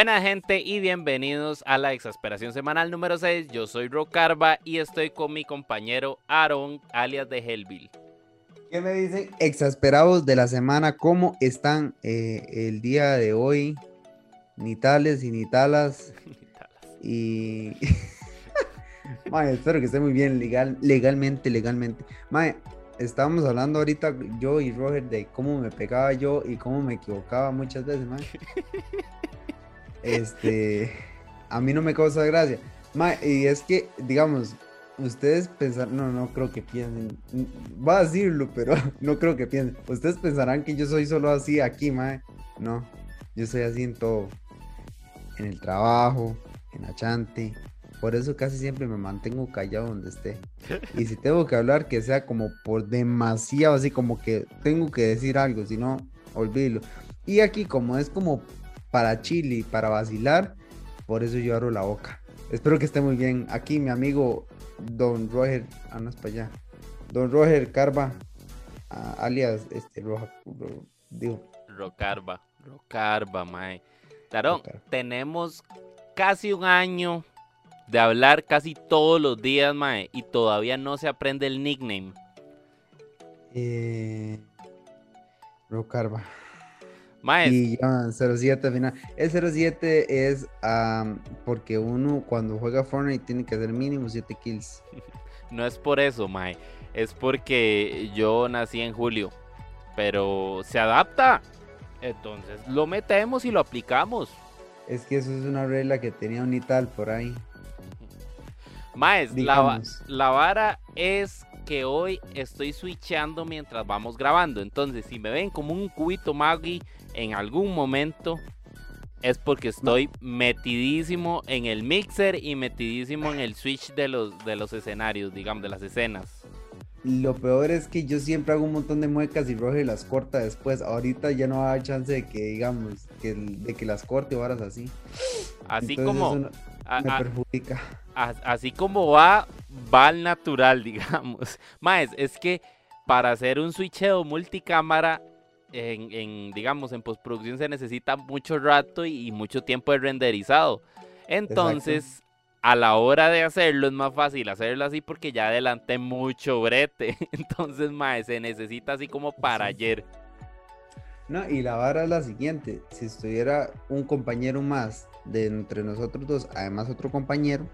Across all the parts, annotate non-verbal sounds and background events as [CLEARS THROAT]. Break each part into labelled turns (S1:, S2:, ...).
S1: Buena gente y bienvenidos a la exasperación semanal número 6. Yo soy Rocarba y estoy con mi compañero Aaron, alias de Hellville.
S2: ¿Qué me dicen exasperados de la semana? ¿Cómo están eh, el día de hoy? Ni tales y ni talas. [LAUGHS] y... [LAUGHS] Mae, espero que esté muy bien legal, legalmente, legalmente. Mae, estábamos hablando ahorita yo y Roger de cómo me pegaba yo y cómo me equivocaba muchas veces, mae. [LAUGHS] Este, a mí no me causa gracia. y es que, digamos, ustedes pensarán, no, no creo que piensen, va a decirlo, pero [LAUGHS] no creo que piensen. Ustedes pensarán que yo soy solo así aquí, mae. No, yo soy así en todo. En el trabajo, en Achante. Por eso casi siempre me mantengo callado donde esté. Y si tengo que hablar, que sea como por demasiado, así como que tengo que decir algo, si no, olvídelo. Y aquí como es como para Chile, para vacilar, por eso yo abro la boca. Espero que esté muy bien. Aquí mi amigo Don Roger, ah, no es para allá. Don Roger Carva, ah, alias este Roja, digo.
S1: Rocarba, Rocarba, mae. Claro, tenemos casi un año de hablar casi todos los días, mae, y todavía no se aprende el nickname.
S2: Eh, Rocarba. Y ya, 07 final. El 07 es porque uno cuando juega Fortnite tiene que hacer mínimo 7 kills. [LAUGHS]
S1: No es por eso, Mae. Es porque yo nací en julio. Pero se adapta. Entonces lo metemos y lo aplicamos.
S2: Es que eso es una regla que tenía un Ital por ahí.
S1: Maes, la, la, vara es que hoy estoy switchando mientras vamos grabando. Entonces, si me ven como un cubito Maggie en algún momento es porque estoy metidísimo en el mixer y metidísimo en el switch de los, de los escenarios, digamos, de las escenas.
S2: Lo peor es que yo siempre hago un montón de muecas y Roger las corta después. Ahorita ya no hay chance de que, digamos, que, de que las corte o así.
S1: Así como... me
S2: perjudica.
S1: así como va, va al natural, [LAUGHS] digamos. Más, es que para hacer un switcheo multicámara en, digamos, en postproducción se necesita mucho rato y, mucho tiempo de renderizado. Entonces, a la hora de hacerlo es más fácil hacerlo así porque ya adelanté mucho brete. [LAUGHS] Entonces, mae, se necesita así como para ayer.
S2: No, y la vara es la siguiente, si estuviera un compañero más de entre nosotros dos, además otro compañero,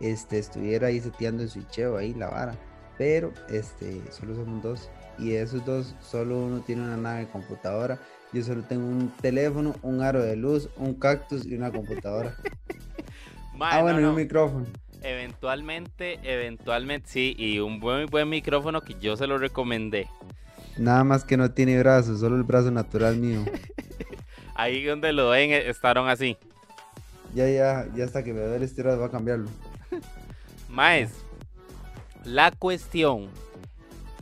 S2: este, estuviera ahí seteando el switcheo ahí la vara. Pero este, solo somos dos y de esos dos solo uno tiene una nave computadora. Yo solo tengo un teléfono, un aro de luz, un cactus y una computadora. [LAUGHS] ah, bueno, y un micrófono.
S1: Eventualmente, eventualmente sí, y un buen, buen micrófono que yo se lo recomendé.
S2: Nada más que no tiene brazos, solo el brazo natural mío. [LAUGHS]
S1: Ahí donde lo ven, eh, estaron así.
S2: Ya, ya, ya hasta que me vea el estirado va a cambiarlo. [LAUGHS]
S1: Maes, la cuestión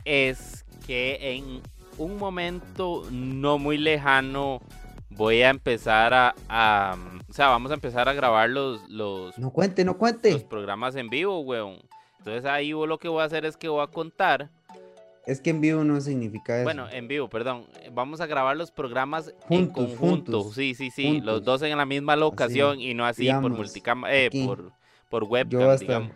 S1: es que en un momento no muy lejano voy a empezar a, o sea, vamos a empezar a grabar los, los,
S2: no cuente, no cuente,
S1: los programas en vivo, weón. Entonces ahí lo que voy a hacer es que voy a contar.
S2: Es que en vivo no significa eso.
S1: Bueno, en vivo, perdón. Vamos a grabar los programas en conjunto. Sí, sí, sí. Los dos en la misma locación y no así por multicam eh, por, por webcam, digamos.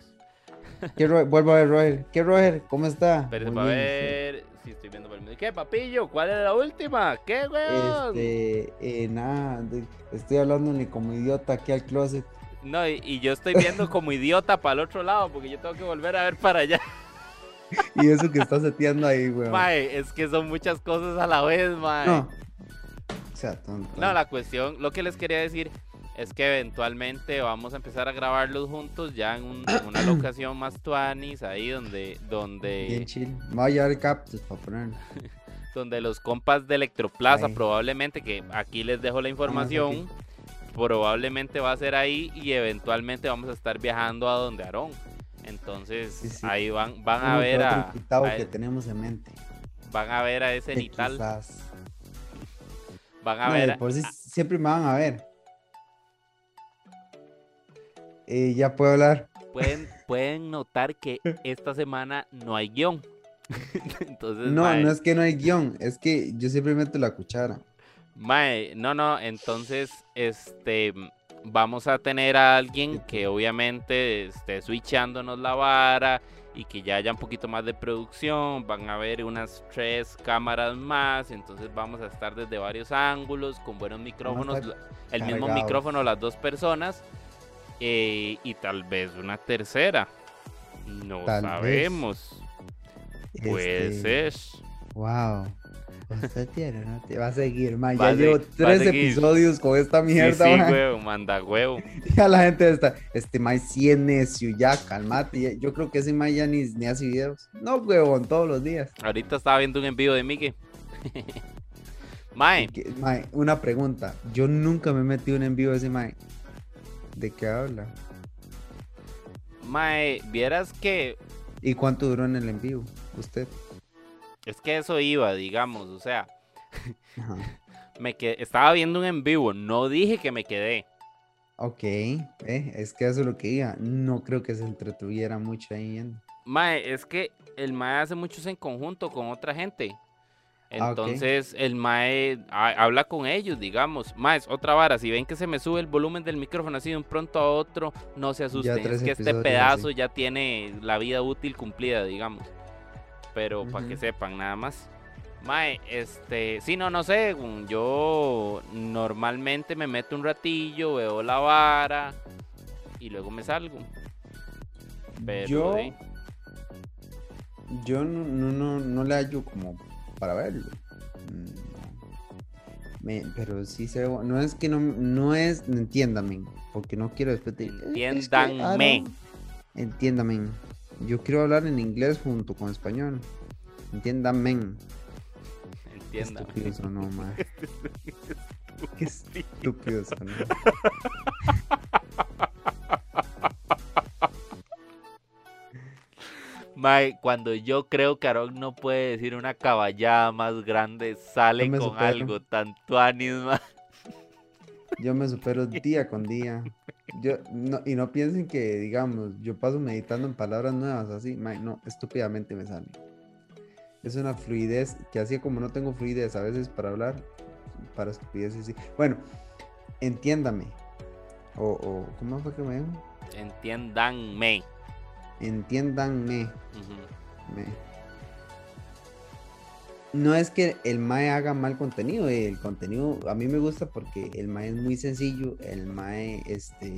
S1: [LAUGHS]
S2: vuelvo a ver, Roger. ¿Qué, Roger? ¿Cómo está?
S1: Pero para ver si estoy viendo por el ¿Qué, papillo? ¿Cuál es la última? ¿Qué, weón?
S2: Este, eh, nada, estoy hablando ni como idiota aquí al closet.
S1: No, y, yo estoy viendo [LAUGHS] como idiota para el otro lado porque yo tengo que volver a ver para allá.
S2: y eso que estás seteando ahí, weón.
S1: Mae, es que son muchas cosas a la vez, mae.
S2: No. O sea, tonto.
S1: No, la cuestión, lo que les quería decir es que eventualmente vamos a empezar a grabarlos juntos ya en, una locación más tuanis, ahí donde... donde...
S2: Bien chill. Voy a cactus para poner. [LAUGHS]
S1: donde los compas de Electroplaza probablemente, que aquí les dejo la información, probablemente va a ser ahí y eventualmente vamos a estar viajando a donde Aarón. Entonces ahí van, van a ver a,
S2: que tenemos en mente.
S1: Van a ver a ese Nital. Van a ver.
S2: Por si siempre me van a ver. Eh, ya puedo hablar.
S1: Pueden, pueden notar que esta semana no hay guion. [LAUGHS]
S2: Entonces, no, no es que no hay guion, es que yo siempre meto la cuchara.
S1: Mae, no, no, entonces, este, vamos a tener a alguien que obviamente esté switchándonos la vara y que ya haya un poquito más de producción, van a haber unas tres cámaras más, entonces vamos a estar desde varios ángulos, con buenos micrófonos, el mismo micrófono las dos personas eh, y tal vez una tercera. No
S2: Tal vez.
S1: sabemos. Puede ser.
S2: Wow. Tiene, ¿no? Te va a seguir, ma.
S1: Va
S2: Ya llevo tres episodios con esta mierda,
S1: sí, sí,
S2: ma.
S1: huevo, manda huevo. [LAUGHS]
S2: Ya la gente está, este Mai sí es necio, ya, calmate. Yo creo que ese Mai ya ni, ni hace videos. No, huevón, todos los días.
S1: Ahorita estaba viendo un envío de Miguel. [LAUGHS] Mae,
S2: Mae, una pregunta. Yo nunca me he metido en envío de ese Mae. ¿De qué habla?
S1: mae, vieras que
S2: ¿Y cuánto duró en el envío? Usted.
S1: es que eso iba, digamos, o sea, [LAUGHS]
S2: Ajá.
S1: me que estaba viendo un en vivo, no dije que me quedé.
S2: Ok, eh, es que eso es lo que diga. No creo que se entretuviera mucho ahí viendo.
S1: Mae, es que el mae hace muchos en conjunto con otra gente.
S2: Ah.
S1: Entonces el mae ha- habla con ellos, digamos. Mae, es otra vara. Si ven que se me sube el volumen del micrófono así de un pronto a otro, no se asusten. Es que este pedazo
S2: así.
S1: ya tiene la vida útil cumplida, digamos. Pero para que sepan, nada más. Mae, este, sí, no, no sé. Yo normalmente me meto un ratillo, veo la vara y luego me salgo. Pero
S2: yo, yo no, no, no, no le hallo como para verlo. Mm. Me- pero sí se ve No es que no, no es, entiéndame, porque no quiero después de- Entiéndame. Yo quiero hablar en inglés junto con español. Entiéndame. Qué
S1: entienda.
S2: estúpido sonó. [LAUGHS] Qué estúpido sonó. [LAUGHS]
S1: Mae, cuando yo creo que Aaron no puede decir una caballada más grande, sale con
S2: supero.
S1: algo tan tuanis, mae.
S2: Yo me supero [LAUGHS] día con día. Yo, no, y no piensen que, digamos, yo paso meditando en palabras nuevas así. mae, no, estúpidamente me sale. Es una fluidez que así como no tengo fluidez a veces para hablar, para estupideces sí. Bueno, entiéndame. O, o ¿cómo fue que me dijo?
S1: Entiéndanme.
S2: Entiéndanme. No es que el MAE haga mal contenido, eh, el contenido a mí me gusta porque el MAE es muy sencillo, el MAE este,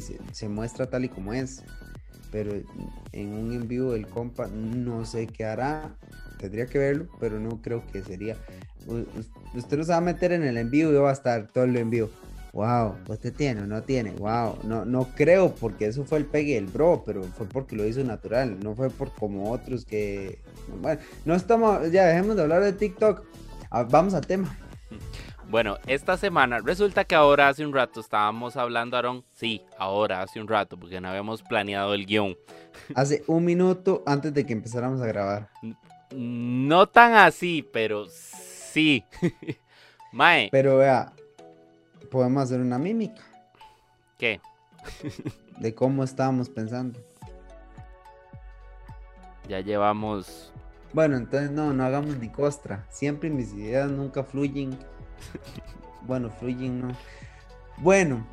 S2: se, se muestra tal y como es, pero en un en vivo del compa no sé qué hará, tendría que verlo, pero no creo que sería. u- Usted no se va a meter en el envío y va a estar todo el envío. Wow, usted tiene o no tiene, wow, no, no creo porque eso fue el pegue del bro, pero fue porque lo hizo natural, no fue por como otros que, bueno, no estamos, ya dejemos de hablar de TikTok, Ah, vamos al tema.
S1: Bueno, esta semana resulta que ahora hace un rato estábamos hablando, Aaron. Sí, ahora hace un rato, porque no habíamos planeado el guion. [LAUGHS]
S2: Hace un minuto antes de que empezáramos a grabar,
S1: No tan así, pero sí. [LAUGHS] Mae,
S2: pero vea, podemos hacer una mímica
S1: ¿qué? [LAUGHS]
S2: de cómo estábamos pensando.
S1: Ya llevamos.
S2: Bueno, entonces no, no hagamos ni costra. Siempre mis ideas nunca fluyen. [LAUGHS] Bueno, fluyen no. Bueno,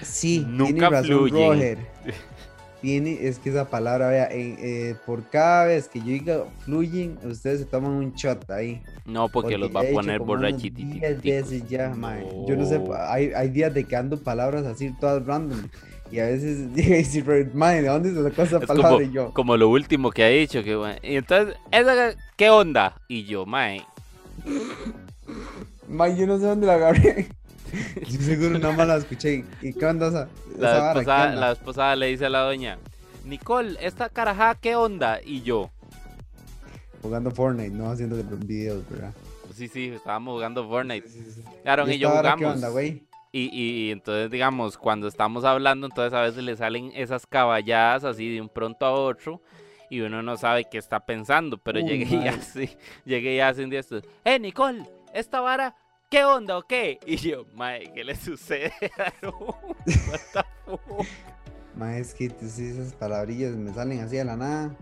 S2: sí, tiene
S1: Nunca
S2: razón
S1: fluyen.
S2: Roger. [LAUGHS] Tiene, es que esa palabra, vea, en- eh, por cada vez que yo diga fluyen, ustedes se toman un shot ahí.
S1: No, porque, los va a poner borrachititos.
S2: 10 veces ya, mae. Yo no sé,
S1: No.
S2: hay, hay días de que ando palabras así todas random. Y a veces [LAUGHS] dice, mae, ¿de dónde se sacó esa
S1: Es
S2: palabra?
S1: como,
S2: Y yo,
S1: como lo último que ha dicho. Que, bueno, y entonces, ¿esa ¿qué onda? Y yo, mae, [LAUGHS]
S2: mae, yo no sé dónde la agarré. [LAUGHS] Yo seguro nada más la escuché. ¿Y qué onda esa, esa
S1: la
S2: vara? ¿Qué
S1: esposada,
S2: onda?
S1: la esposada le dice a la doña, Nicole, esta carajada, ¿qué onda? Y yo,
S2: Jugando Fortnite, no haciendo videos, ¿verdad?
S1: sí, sí, estábamos jugando Fortnite.
S2: Sí, sí, sí.
S1: Claro,
S2: ¿Y
S1: y yo jugamos.
S2: ¿Qué onda, güey?
S1: Y, y- y entonces, digamos, cuando estamos hablando, entonces a veces le salen esas caballadas así de un pronto a otro y uno no sabe qué está pensando, pero
S2: Uy,
S1: llegué y así, [LAUGHS] llegué y hace un día esto, ¡Eh, Nicole! ¿Esta vara qué onda o qué? Y yo, mae, ¿qué le sucede? a? [LAUGHS] What the fuck?"
S2: Mae, es que esas palabrillas me salen así de la nada.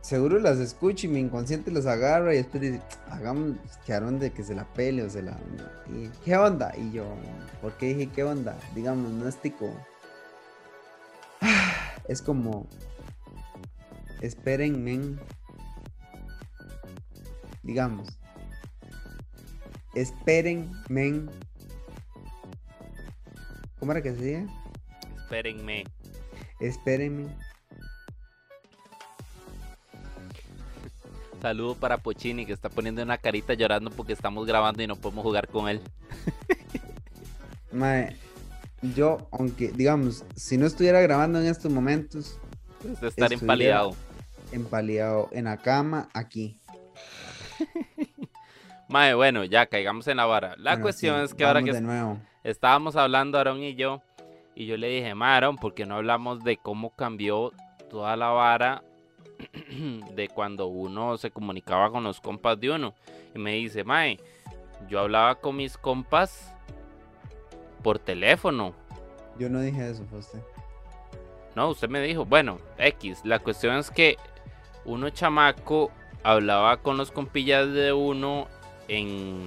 S2: seguro las escucho y mi inconsciente las agarra y después dice, hagamos, quedaron de que se la pele o se la... ¿Qué onda? Y yo, ¿por qué dije qué onda? Digamos, no es tico. [SIGHS] Es como, esperen, men. Digamos, esperen, men. ¿Cómo era que se decía?
S1: Espérenme.
S2: Espérenme.
S1: Saludo para Pochini que está poniendo una carita llorando porque estamos grabando y no podemos jugar con él. [LAUGHS]
S2: Mae, yo, aunque, digamos, si no estuviera grabando en estos momentos,
S1: Pues de estar empaleado.
S2: empaleado en la cama, aquí. [LAUGHS]
S1: Mae, bueno, ya caigamos en la vara. La
S2: Bueno,
S1: cuestión
S2: sí,
S1: es que ahora que estábamos hablando Aaron y yo, y yo le dije, "Mae, Aaron, ¿por qué no hablamos de cómo cambió toda la vara [CLEARS THROAT] de cuando uno se comunicaba con los compas de uno? Y me dice, Mae, yo hablaba con mis compas por teléfono.
S2: Yo no dije eso, fue usted.
S1: No, usted me dijo, bueno, X, la cuestión es que uno chamaco hablaba con los compillas de uno en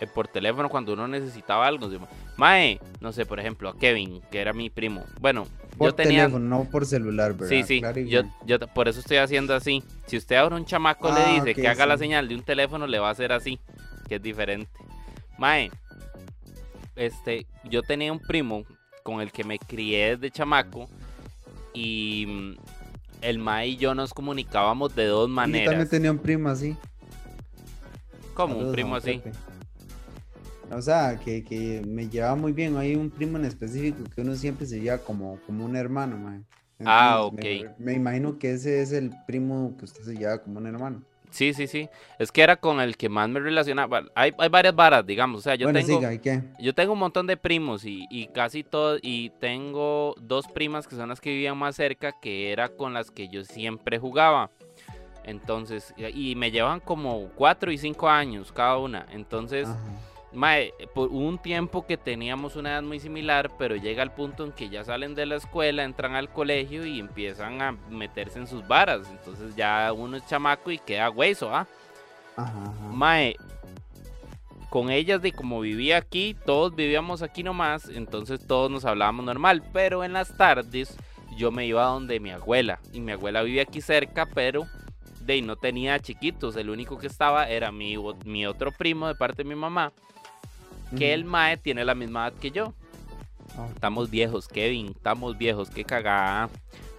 S1: eh, por teléfono cuando uno necesitaba algo. Mae, no sé, por ejemplo, a Kevin, que era mi primo. Bueno,
S2: Por
S1: yo tenía.
S2: teléfono, no por celular, ¿verdad?
S1: Sí, sí,
S2: Claro
S1: yo, yo por eso estoy haciendo así. Si usted ahora un chamaco le
S2: Ah,
S1: dice que haga la señal de un teléfono, le va a hacer así, que es diferente. Mae, este, yo tenía un primo con el que me crié desde chamaco y mm, el Mae y yo nos comunicábamos de dos
S2: Y Yo
S1: maneras.
S2: también tenía un primo así.
S1: Como un primo así.
S2: Pepe. O sea, que, que me llevaba muy bien. Hay un primo en específico que uno siempre se lleva como, como un hermano.
S1: Ah, ok.
S2: Me, me imagino que ese es el primo que usted se lleva como un hermano.
S1: Sí, sí, sí. Es que era con el que más me relacionaba. Hay, hay varias varas, digamos. O sea, yo
S2: bueno,
S1: tengo.
S2: siga.
S1: Yo tengo un montón de primos y, y casi todos, y tengo dos primas que son las que vivían más cerca, que era con las que yo siempre jugaba. Entonces, y me llevan como cuatro y cinco años cada una. Entonces, mae, por un tiempo que teníamos una edad muy similar, pero llega el punto en que ya salen de la escuela, entran al colegio y empiezan a meterse en sus varas. Entonces ya uno es chamaco y queda hueso, ¿ah?
S2: Ajá, ajá.
S1: Mae, con ellas de como vivía aquí, todos vivíamos aquí nomás, entonces todos nos hablábamos normal, pero en las tardes yo me iba a donde mi abuela, y mi abuela vivía aquí cerca, pero de no tenía chiquitos, el único que estaba era mi, mi otro primo de parte de mi mamá, que el mae tiene la misma edad que yo.
S2: Ah,
S1: Estamos viejos, Kevin, estamos viejos, qué cagada.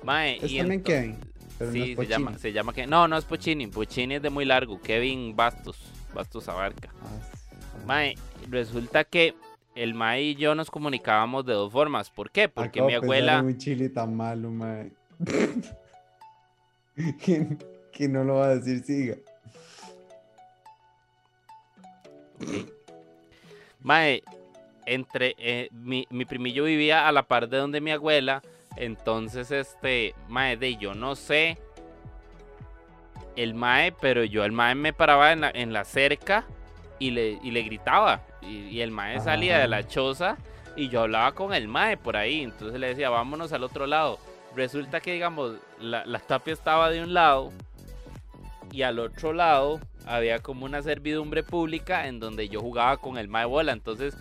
S1: Mae,
S2: Es
S1: y
S2: también Kevin. Pero no
S1: sí,
S2: es
S1: se llama, se llama que no, no es Pochini, Pochini es de muy largo, Kevin Bastos, Bastos Abarca.
S2: Ah, sí.
S1: Mae, resulta que el Mae y yo nos comunicábamos de dos formas. ¿Por qué? Porque
S2: Acabo
S1: mi abuela.
S2: un chile tan malo, mae. [LAUGHS] que, no lo va a decir, siga.
S1: Mae, entre. eh, mi, mi primillo vivía a la par de donde mi abuela. Entonces, este. Mae, de yo no sé. El Mae, pero yo el Mae me paraba en la, en la cerca y le, y le gritaba. Y, y el Mae salía de la choza y yo hablaba con el Mae por ahí. Entonces le decía, vámonos al otro lado. Resulta que, digamos, la, la tapia estaba de un lado y al otro lado había como una servidumbre pública en donde yo jugaba con el Mae Bola. Entonces,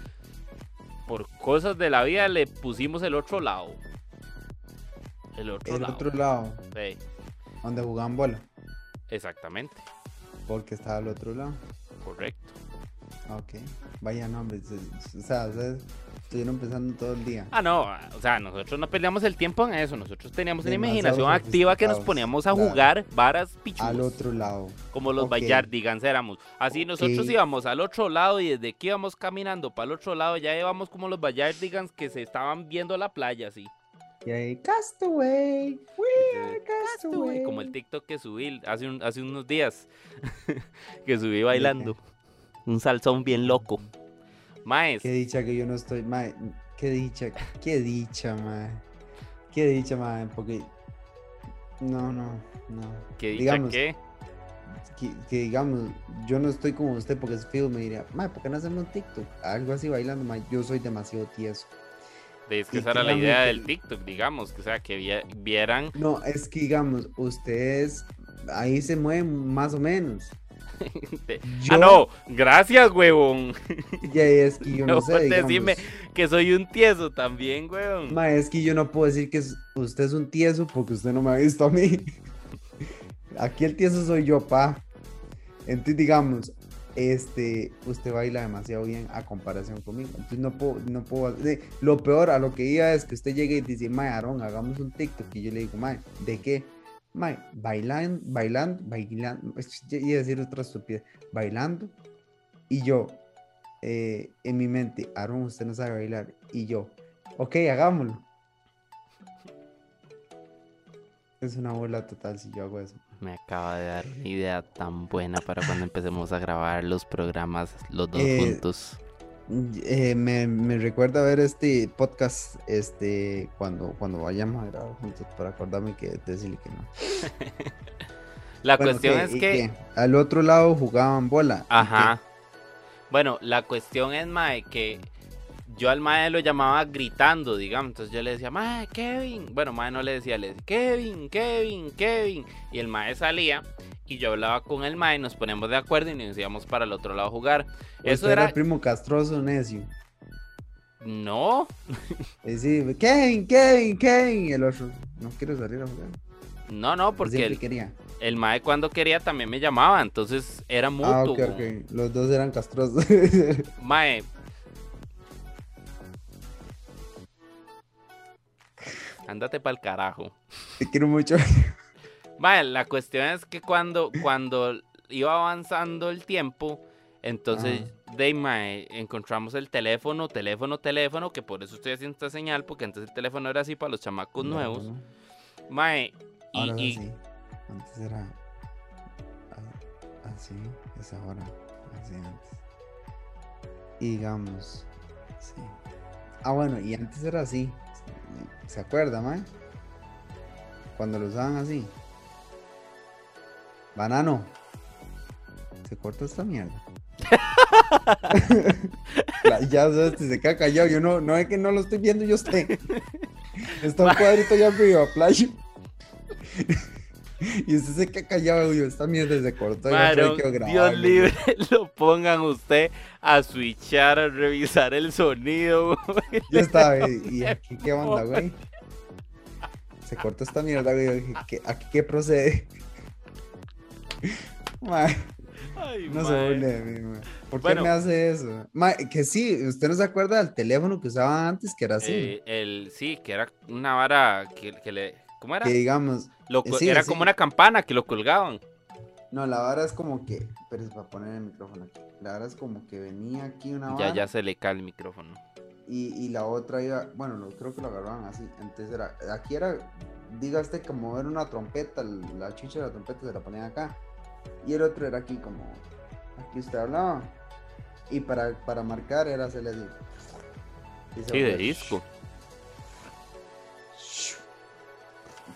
S1: por cosas de la vida, le pusimos el otro lado. El otro
S2: El
S1: lado.
S2: otro lado,
S1: Sí,
S2: donde jugaban bola.
S1: exactamente,
S2: Porque estaba al otro lado.
S1: correcto.
S2: Ok. Vaya nombre. O sea, estuvieron pensando todo el día.
S1: Ah, no, o sea, nosotros no peleamos el tiempo en eso. Nosotros teníamos una
S2: Demasiado
S1: imaginación activa que nos poníamos a
S2: claro.
S1: jugar varas pichudas.
S2: Al otro lado.
S1: Como los
S2: Ok.
S1: Bayardigans éramos. Así nosotros íbamos al otro lado y desde que íbamos caminando para el otro lado ya íbamos como los Bayardigans que se estaban viendo la playa así.
S2: Y ahí, Castaway. We are Castaway.
S1: Como el TikTok que subí hace, un- hace unos días. [LAUGHS] que subí bailando. Un salsón bien loco. Maes,
S2: Qué dicha que yo no estoy. Mae, qué dicha, qué dicha, mae. Qué dicha, mae. Porque. No, no, no.
S1: que dicha
S2: digamos,
S1: que.
S2: Que, que digamos, yo no estoy como usted porque es fijo, me diría, mae, ¿por qué no hacemos un TikTok? Algo así bailando, mae. Yo soy demasiado tieso.
S1: Es que
S2: y
S1: esa era la idea
S2: que-
S1: del TikTok, digamos. Que, o sea, que vi- vieran.
S2: No, es que digamos, ustedes ahí se mueve más o menos.
S1: Ah, no, gracias, huevón. [LAUGHS]
S2: Ya es que yo no,
S1: No
S2: sé.
S1: puedes
S2: digamos.
S1: decirme que soy un tieso también, huevón.
S2: Ma, es que yo no puedo decir que usted es un tieso porque usted no me ha visto a mí. [LAUGHS] Aquí el tieso soy yo, pa. Entonces, digamos, este, usted baila demasiado bien a comparación conmigo. Entonces no puedo, no puedo. lo peor a lo que iba es que usted llegue y dice, Mae, Aarón, hagamos un TikTok. Y yo le digo, Mae, ¿de qué? Bailando, bailando, bailando. A decir otra estupidez. Bailando. Y yo, eh, en mi mente, Aarón, usted no sabe bailar. Y yo, ok, hagámoslo. Es una bola total si yo hago eso.
S1: Me acaba de dar una idea tan buena para cuando empecemos a grabar los programas los dos
S2: Eh,
S1: juntos.
S2: Eh, me, me recuerda ver este podcast este cuando, cuando vayamos a grabar juntos para acordarme que decirle que no. [LAUGHS]
S1: La
S2: Bueno,
S1: cuestión es
S2: ¿Y
S1: que...
S2: qué? al otro lado jugaban bola. ¿y
S1: Ajá. Bueno, la cuestión es, Mae, que yo al Mae lo llamaba gritando, digamos. Entonces yo le decía, Mae, Kevin. Bueno, Mae no le decía, le decía, Kevin, Kevin, Kevin. Y el Mae salía y yo hablaba con el Mae, nos poníamos de acuerdo y nos íbamos para el otro lado a jugar. Eso era...
S2: el primo castroso necio.
S1: No, [LAUGHS]
S2: decía, Kevin, Kevin, Kevin. El otro, no quiero salir a jugar.
S1: no, no, porque
S2: Siempre
S1: el,
S2: quería.
S1: el Mae cuando quería también me llamaba. Entonces era mutuo.
S2: Ah, ok,
S1: güey.
S2: ok. Los dos eran castrosos. [LAUGHS]
S1: Mae. Ándate pa'l carajo.
S2: Te quiero mucho. [LAUGHS]
S1: Mae, la cuestión es que cuando, cuando iba avanzando el tiempo, entonces de mae, encontramos el teléfono, teléfono, teléfono, que por eso estoy haciendo esta señal, porque antes el teléfono era así para los chamacos nuevos.
S2: No.
S1: Mae, y.
S2: Antes era así, es ahora, así antes. Y digamos, sí. Ah, bueno, y antes era así. ¿Se acuerda, mae? Cuando lo usaban así. Banano. Se corta esta mierda. [LAUGHS] La- ya sabes, se queda callado. Yo no, no es que no lo estoy viendo, yo estoy. Está un [LAUGHS] cuadrito ya arriba, playa. Y usted se queda callado, yo, esta mierda se cortó. yo solo quiero
S1: Dios libre, [LAUGHS] lo pongan usted a switchar, a revisar el sonido. güey.
S2: Yo estaba, y, y aquí qué onda, güey. Se cortó esta mierda, güey. Yo dije, ¿qué- ¿Aquí qué procede? [LAUGHS] Mae,
S1: Ay,
S2: no se burle de mí, mae. ¿Por
S1: Bueno.
S2: qué me hace eso? Mae, que sí, usted no se acuerda del teléfono que usaba antes, que era así.
S1: Eh, el, sí, que era una vara que, que le... ¿Cómo era?
S2: que digamos,
S1: Lo
S2: sí,
S1: era
S2: sí.
S1: como una campana que lo colgaban.
S2: no, la vara es como que. Pero es para poner el micrófono aquí. La vara es como que venía aquí una vara.
S1: Ya, ya se le cae el micrófono.
S2: y, y la otra iba, bueno, lo- creo que lo agarraban así. Entonces era, aquí era, dígaste como era una trompeta, la chicha de la trompeta se la ponían acá. Y el otro era aquí como, aquí usted hablaba. Y para, para marcar era hacerle así. Y
S1: Sí, de disco.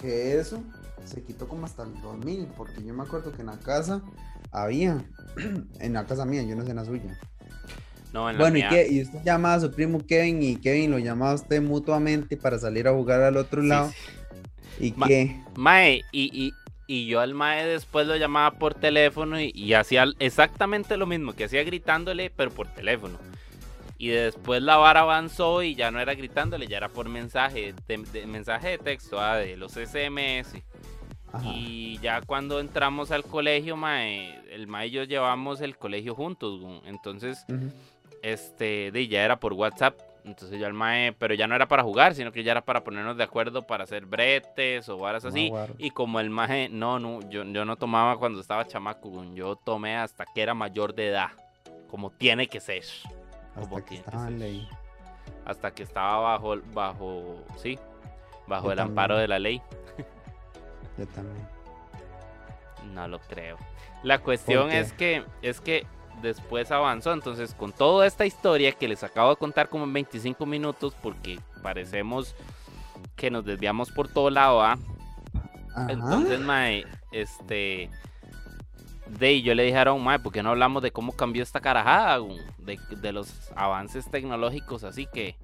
S2: Que eso se quitó como hasta el 2000, porque yo me acuerdo que en la casa había, [CLEARS THROAT] en la casa mía, yo no sé en la suya.
S1: No, en la
S2: Bueno, ¿y qué? Y usted llamaba a su primo Kevin y Kevin lo llamaba a usted mutuamente para salir a jugar al otro
S1: Sí,
S2: lado.
S1: sí.
S2: ¿Y
S1: Ma-
S2: qué?
S1: Mae, y, y, y yo al Mae después lo llamaba por teléfono y, y hacía exactamente lo mismo, que hacía gritándole, pero por teléfono. Y después la vara avanzó y ya no era gritándole, ya era por mensaje, de, de- mensaje de texto, ah, de los SMS.
S2: Ajá.
S1: Y ya cuando entramos al colegio, mae, el mae y yo llevamos el colegio juntos, entonces, este, de, ya era por WhatsApp, entonces ya el mae, pero ya no era para jugar, sino que ya era para ponernos de acuerdo para hacer bretes o varas así. Y como el mae, no, no, yo, yo no tomaba cuando estaba chamaco, yo tomé hasta que era mayor de edad, como tiene que ser, como
S2: Hasta que
S1: tiene que
S2: estaba
S1: ser.
S2: ley.
S1: hasta que estaba bajo, bajo, sí, bajo
S2: Yo
S1: el amparo de la ley.
S2: Yo también.
S1: No lo creo. La cuestión es que es que después avanzó, entonces con toda esta historia que les acabo de contar como en 25 minutos porque parecemos que nos desviamos por todo lado, ¿ah? Entonces, mae, este de yo le dije a mae, ¿por qué no hablamos de cómo cambió esta carajada? De, de los avances tecnológicos así que,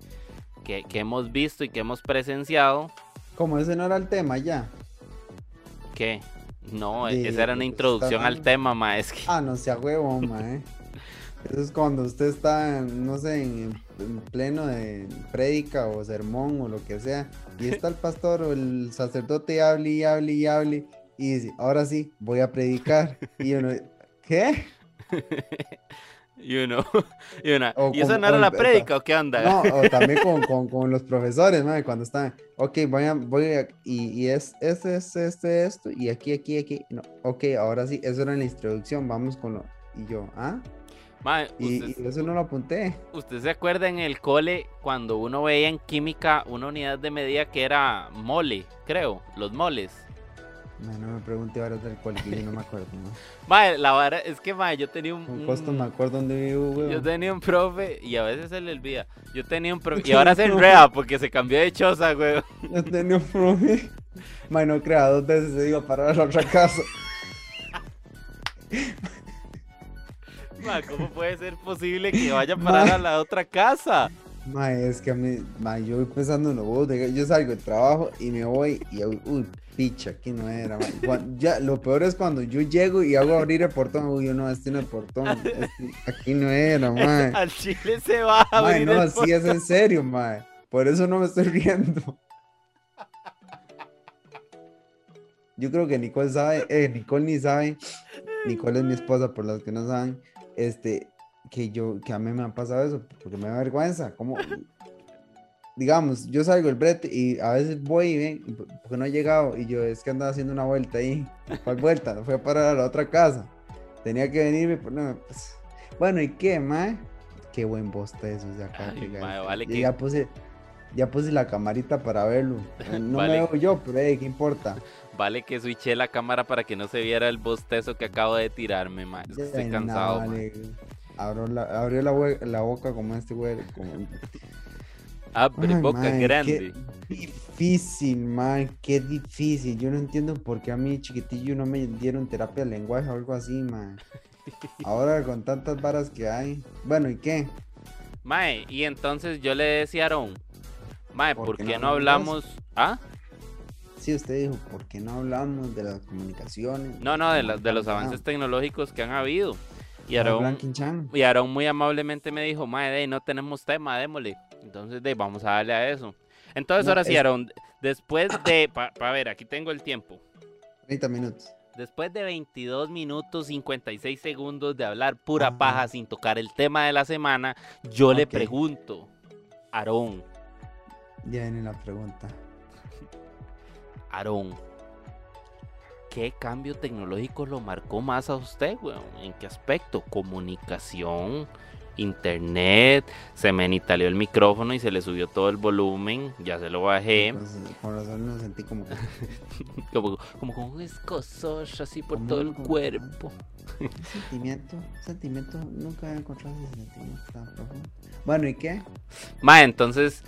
S1: que, que hemos visto y que hemos presenciado.
S2: Como ese no era el tema ya.
S1: ¿Qué? No,
S2: de
S1: esa era una introducción
S2: está
S1: al tema, ma. Es que.
S2: Ah, no sea huevo, mae. Eso es cuando usted está, no sé, en, en pleno de prédica o sermón o lo que sea, y [LAUGHS] está el pastor o el sacerdote y hable y hable y hable, y dice, ahora sí, voy a predicar. Y uno, [LAUGHS] ¿qué? [LAUGHS]
S1: Y uno, [LAUGHS] y una.
S2: O
S1: ¿Y esa
S2: como-
S1: no era la prédica o qué onda?
S2: No, o [LAUGHS] también con, con, con los profesores, mae, cuando están, ok, voy a, voy a, y, y es este, este, este, esto, y aquí, aquí, aquí, no, ok, ahora sí, eso era la introducción, vamos con lo, y yo, ¿ah?
S1: Ma,
S2: Y,
S1: usted,
S2: y eso no lo apunté.
S1: ¿usted se acuerda en el cole cuando uno veía en química una unidad de medida que era mole, creo, los moles?
S2: No me pregunte ahora del cual que yo no me acuerdo, ¿no? [LAUGHS]
S1: Ma, la vara es que, ma, yo tenía un.
S2: Con costo
S1: un-
S2: me acuerdo dónde vivo,
S1: Yo
S2: weón.
S1: tenía un profe y a veces se le olvida. Yo tenía un profe y ahora se [LAUGHS] enreda porque se cambió de choza, güey. [LAUGHS]
S2: Yo tenía un profe. Mae, no crea, dos veces se iba a parar a la otra casa.
S1: Ma, ¿cómo puede ser posible que vaya a parar a la otra casa?
S2: Mae, es que a mí, mae, yo voy pensando en lo vos, yo salgo del trabajo y me voy y, uy, picha, aquí no era, mae. Cuan- ya, lo peor es cuando yo llego y hago abrir el portón, uy, yo no, este no es el portón, este- aquí no era, mae. [LAUGHS]
S1: Al chile se va a abrir
S2: no,
S1: el
S2: sí es en serio, mae. Por eso no me estoy riendo. Yo creo que Nicole sabe, eh, Nicole ni sabe, Nicole es mi esposa, por los que no saben, este, que yo, que a mí me ha pasado eso, porque me da vergüenza, como, digamos, yo salgo del brete y a veces voy y ven, porque no he llegado, y yo, es que andaba haciendo una vuelta ahí, ¿cuál vuelta? Fui a parar a la otra casa, tenía que venirme, pues, no, pues, bueno, ¿y qué, mae? Qué buen bostezo de acá.
S1: Ay, mae,
S2: ya-
S1: vale que-
S2: ya puse, ya puse la camarita para verlo. Eh, No
S1: Vale.
S2: me veo yo, pero eh, ¿qué importa? [LAUGHS]
S1: Vale que switché la cámara para que no se viera el bostezo que acabo de tirarme, ma. Es que estoy cansado,
S2: no,
S1: ma.
S2: vale. Abrió la, abrió la, la boca como este güey. Como...
S1: Abre
S2: Ay,
S1: boca grande.
S2: Qué difícil, man, qué difícil. Yo no entiendo por qué a mí chiquitillo no me dieron terapia de lenguaje o algo así, man. [LAUGHS] Ahora con tantas varas que hay. Bueno, ¿y qué?
S1: Mae, y entonces yo le decía a Aaron, Mae,
S2: ¿Por
S1: ¿por
S2: qué
S1: qué
S2: no
S1: no
S2: hablamos?
S1: ¿Ah?
S2: Sí, usted dijo, ¿por qué no hablamos de las comunicaciones?
S1: No, no, de, la- de los
S2: tal,
S1: avances
S2: ah,
S1: tecnológicos que han habido. Y
S2: Chan.
S1: y muy amablemente me dijo, Mae, de, no tenemos tema, démosle. Entonces, de, vamos a darle a eso. Entonces,
S2: No,
S1: ahora sí,
S2: es-
S1: Aaron, después de, para ver, aquí tengo el tiempo.
S2: 30 minutos.
S1: Después de 22 minutos 56 segundos de hablar pura
S2: Ajá.
S1: paja sin tocar el tema de la semana, yo le pregunto, Aarón,
S2: Ya viene la pregunta. [LAUGHS]
S1: Aarón, ¿qué cambio tecnológico lo marcó más a usted, weón? ¿En qué aspecto? Comunicación, internet, se me enitaleó el micrófono y se le subió todo el volumen, ya se lo bajé,
S2: con razón me sentí como [LAUGHS]
S1: como, como con un escosor así por
S2: Como
S1: todo el cuerpo.
S2: un [LAUGHS] sentimiento, un sentimiento, nunca había encontrado ese sentimiento tan profundo. Bueno, ¿y qué?
S1: Ma, entonces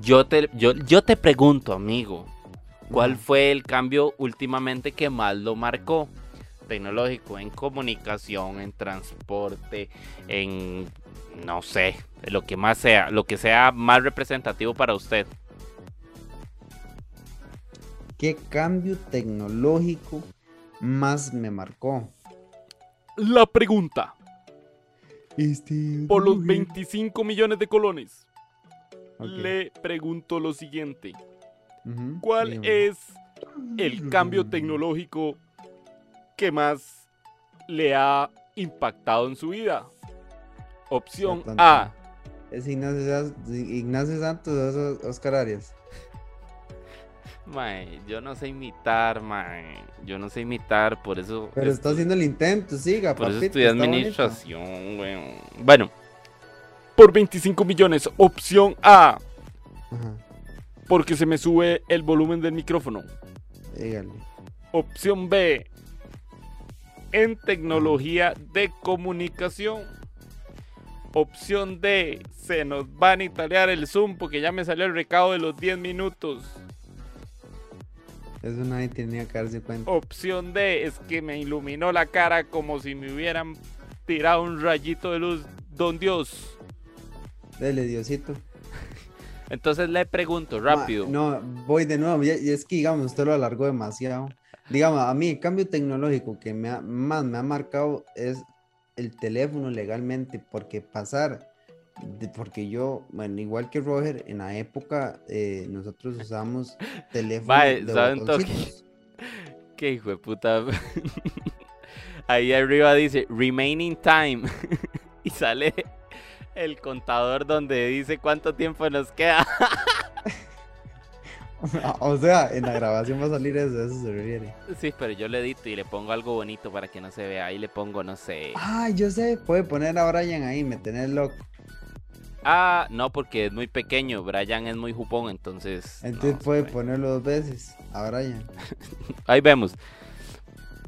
S1: yo te, yo, yo te pregunto, amigo, ¿cuál fue el cambio últimamente que más lo marcó? Tecnológico, en comunicación, en transporte, en no sé, lo que más sea, lo que sea más representativo para usted.
S2: ¿Qué cambio tecnológico más me marcó?
S1: La pregunta,
S2: Este.
S1: por los
S2: dije-
S1: 25 millones de colones, le pregunto lo siguiente, ¿cuál
S2: dígame.
S1: es el cambio tecnológico que más le ha impactado en su vida? Opción. A.
S2: Es Ignacio, Santos- Ignacio Santos es Oscar Arias.
S1: Mae, yo no sé imitar, mae. Yo no sé imitar, por eso.
S2: Pero está haciendo el intento, siga,
S1: Por eso
S2: papito,
S1: estudié
S2: está bonito.
S1: administración, weón. Bueno. Por 25 millones, opción A.
S2: Ajá,
S1: Porque se me sube el volumen del micrófono.
S2: dígale.
S1: Opción B. En tecnología de comunicación. Opción D. Se nos va a italiar el Zoom porque ya me salió el recado de los 10 minutos.
S2: Eso nadie tenía que darse cuenta.
S1: Opción D. Es que me iluminó la cara como si me hubieran tirado un rayito de luz. Don Dios.
S2: Dele, Diosito.
S1: Entonces le pregunto rápido.
S2: no, voy de nuevo. Y es que, digamos, usted lo alargó demasiado. Digamos, a mí el cambio tecnológico que me ha- más me ha marcado es el teléfono legalmente, porque pasar, de- porque yo, bueno, igual que Roger, en la época eh, nosotros usamos [LAUGHS] teléfonos
S1: Mae,
S2: de
S1: ¿sabe un toque?
S2: botoncitos. [LAUGHS]
S1: Qué hijo de puta. [LAUGHS] Ahí arriba dice remaining time. y sale el contador donde dice cuánto tiempo nos queda. [LAUGHS]
S2: O sea, en la grabación va a salir eso, eso se refiere.
S1: sí, pero yo le edito y le pongo algo bonito para que no se vea. Ahí le pongo, no sé.
S2: Ah, yo sé, puede poner a Brian ahí, me tenés loco.
S1: Ah, no, porque es muy pequeño. Brian es muy jupón, entonces.
S2: Entonces
S1: no,
S2: puede ponerlo dos veces a Brian. [LAUGHS]
S1: Ahí vemos.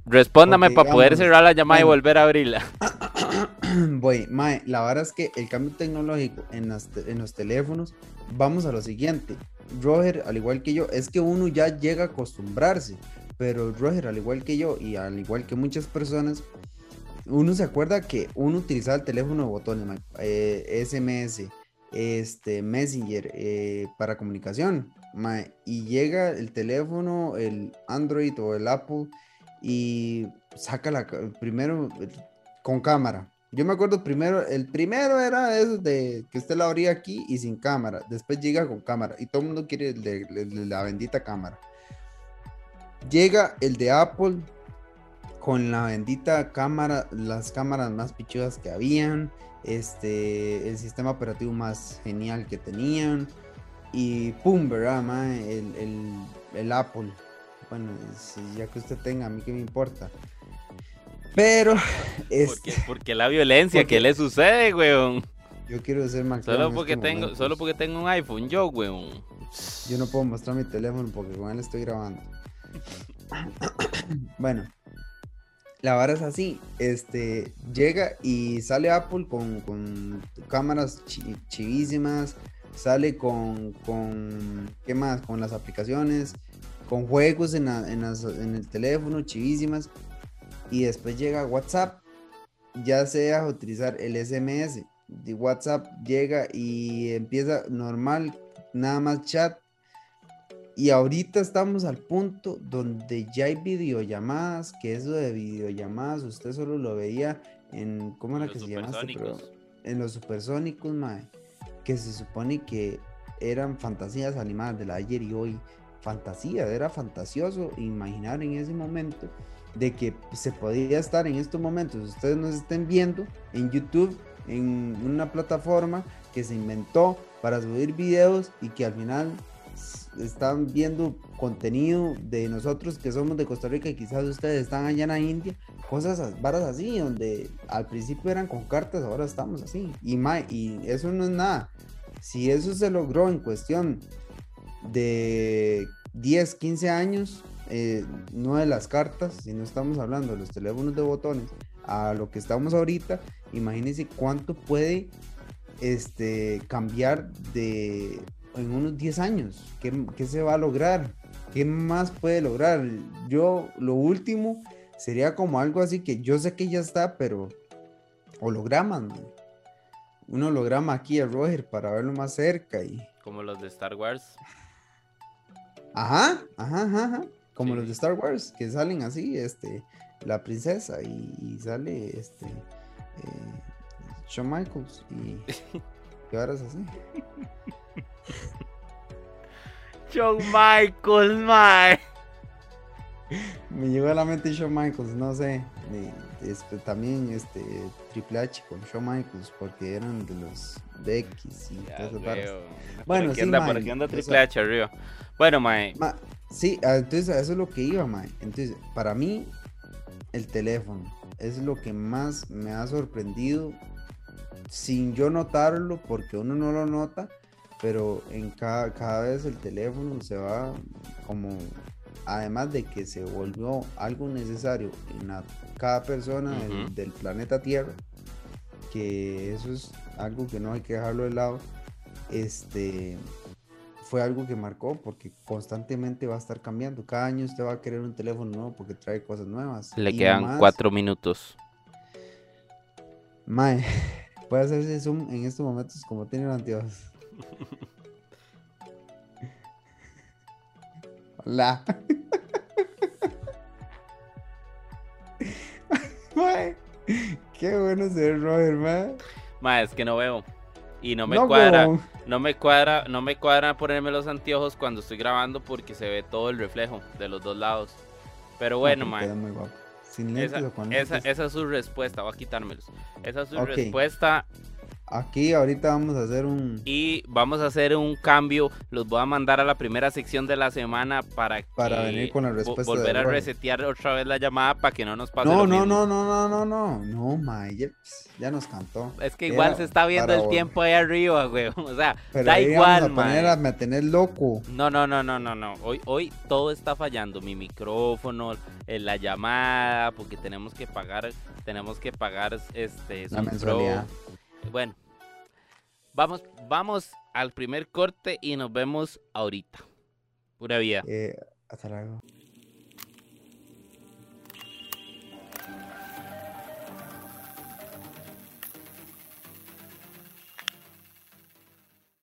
S1: Respóndame para poder cerrar la llamada y volver a abrirla. [COUGHS] [CLEARS THROAT]
S2: Voy, mae, la verdad es que el cambio tecnológico en, los teléfonos, vamos a lo siguiente. Roger, al igual que yo, es que uno ya llega a acostumbrarse, pero Roger, al igual que yo y al igual que muchas personas, uno se acuerda que uno utilizaba el teléfono de botones, mae, eh, SMS, este, Messenger, eh, para comunicación, mae, y llega el teléfono, el Android o el Apple, y saca la, primero con cámara. Yo me acuerdo primero, el primero era eso de que usted la abría aquí y sin cámara. Después llega con cámara y todo el mundo quiere el de, el de la bendita cámara. Llega el de Apple con la bendita cámara, las cámaras más pichudas que habían, este, el sistema operativo más genial que tenían y pum, ¿verdad? mae? El, el, el Apple. Bueno, si ya que usted tenga, a mí qué me importa. Pero, este,
S1: Porque, porque la violencia,
S2: Porque-
S1: ¿qué le sucede, weón?
S2: yo quiero ser más
S1: Solo porque tengo, solo porque tengo un iPhone, yo, weón.
S2: Yo no puedo mostrar mi teléfono porque con él estoy grabando. [COUGHS] bueno, la vara es así. Este llega y sale Apple con, con cámaras chi- chivísimas. Sale con, con. ¿Qué más? Con las aplicaciones. Con juegos en, la- en las- en el teléfono, chivísimas. Y después llega WhatsApp. Ya se deja utilizar el SMS. De WhatsApp llega y empieza normal, nada más chat. Y ahorita estamos al punto donde ya hay videollamadas, que eso de videollamadas usted solo lo veía en, ¿cómo era
S1: Los
S2: que se llama este? En los supersónicos, mae, que se supone que eran fantasías animadas de la ayer y hoy. Fantasía, era fantasioso imaginar en ese momento de que se podía estar en estos momentos, ustedes nos estén viendo en YouTube, en una plataforma que se inventó para subir videos y que al final están viendo contenido de nosotros que somos de Costa Rica y quizás ustedes están allá en la India, cosas, as- varas así, donde al principio eran con cartas, ahora estamos así. Y, ma- y eso no es nada. Si eso se logró en cuestión de 10, 15 años, eh, no de las cartas, si no estamos hablando de los teléfonos de botones, a lo que estamos ahorita, imagínense cuánto puede este, cambiar de en unos 10 años. ¿Qué, qué se va a lograr? ¿Qué más puede lograr? Yo, lo último sería como algo así que yo sé que ya está, pero hologramas, man. Un holograma aquí a Roger para verlo más cerca y.
S1: Como los de Star Wars.
S2: Ajá, ajá, ajá, ajá. Como
S1: Sí.
S2: los de Star Wars, que salen así, este, la princesa y, y sale este eh, Shawn Michaels y [LAUGHS] qué horas así.
S1: John Michael, mae. [LAUGHS]
S2: Me llegó a la mente Shawn Michaels, no sé. de- este, también este Triple H con Shawn Michaels, porque eran de los DX y
S1: Ya,
S2: todas esas varas.
S1: Por
S2: Bueno,
S1: aquí
S2: sí,
S1: anda,
S2: mae,
S1: por aquí anda
S2: o
S1: Triple H arriba. Bueno, mae.
S2: Ma- sí, ah, entonces a eso es lo que iba, mae. Entonces, para mí, el teléfono es lo que más me ha sorprendido sin yo notarlo, porque uno no lo nota, pero en cada, cada vez el teléfono se va como, además de que se volvió algo necesario en la- cada persona del- del planeta Tierra, que eso es algo que no hay que dejarlo de lado. Este fue algo que marcó porque constantemente va a estar cambiando. Cada año usted va a querer un teléfono nuevo porque trae cosas nuevas.
S1: Le
S2: Y
S1: quedan
S2: más,
S1: cuatro minutos.
S2: Mae, [LAUGHS] puede hacerse zoom en estos momentos como tiene el anteojos. [LAUGHS] Hola. [LAUGHS] Mae, qué bueno ser Robert, mae.
S1: Ma, es que no veo. Y no me
S2: No,
S1: cuadra. No me cuadra, no me cuadra ponerme los anteojos cuando estoy grabando porque se ve todo el reflejo de los dos lados. Pero bueno,
S2: No,
S1: ma.
S2: queda muy guapo. Sin lentes
S1: Esa,
S2: o con
S1: esa,
S2: lentes.
S1: esa es su respuesta, voy a quitármelos. Esa es su respuesta
S2: Aquí ahorita vamos a hacer un
S1: y vamos a hacer un cambio. Los voy a mandar a la primera sección de la semana para,
S2: Para
S1: que
S2: venir con la
S1: vo-
S2: respuesta
S1: volver
S2: de
S1: a resetear otra vez la llamada para que no nos pase
S2: No,
S1: lo
S2: no,
S1: mismo.
S2: no, no, no, no, no, no, mae, ya, ya nos cantó.
S1: Es que
S2: Era
S1: igual se está viendo el tiempo ahí arriba, güey. [LAUGHS] O sea,
S2: Pero
S1: da
S2: ahí
S1: igual,
S2: vamos a poner a me tener loco.
S1: No, no, no, no, no, no. Hoy, hoy todo está fallando. Mi micrófono, eh, la llamada, porque tenemos que pagar, tenemos que pagar este
S2: La mensualidad.
S1: Pro. Bueno, vamos, vamos al primer corte y nos vemos ahorita. Pura vida.
S2: Eh, hasta luego.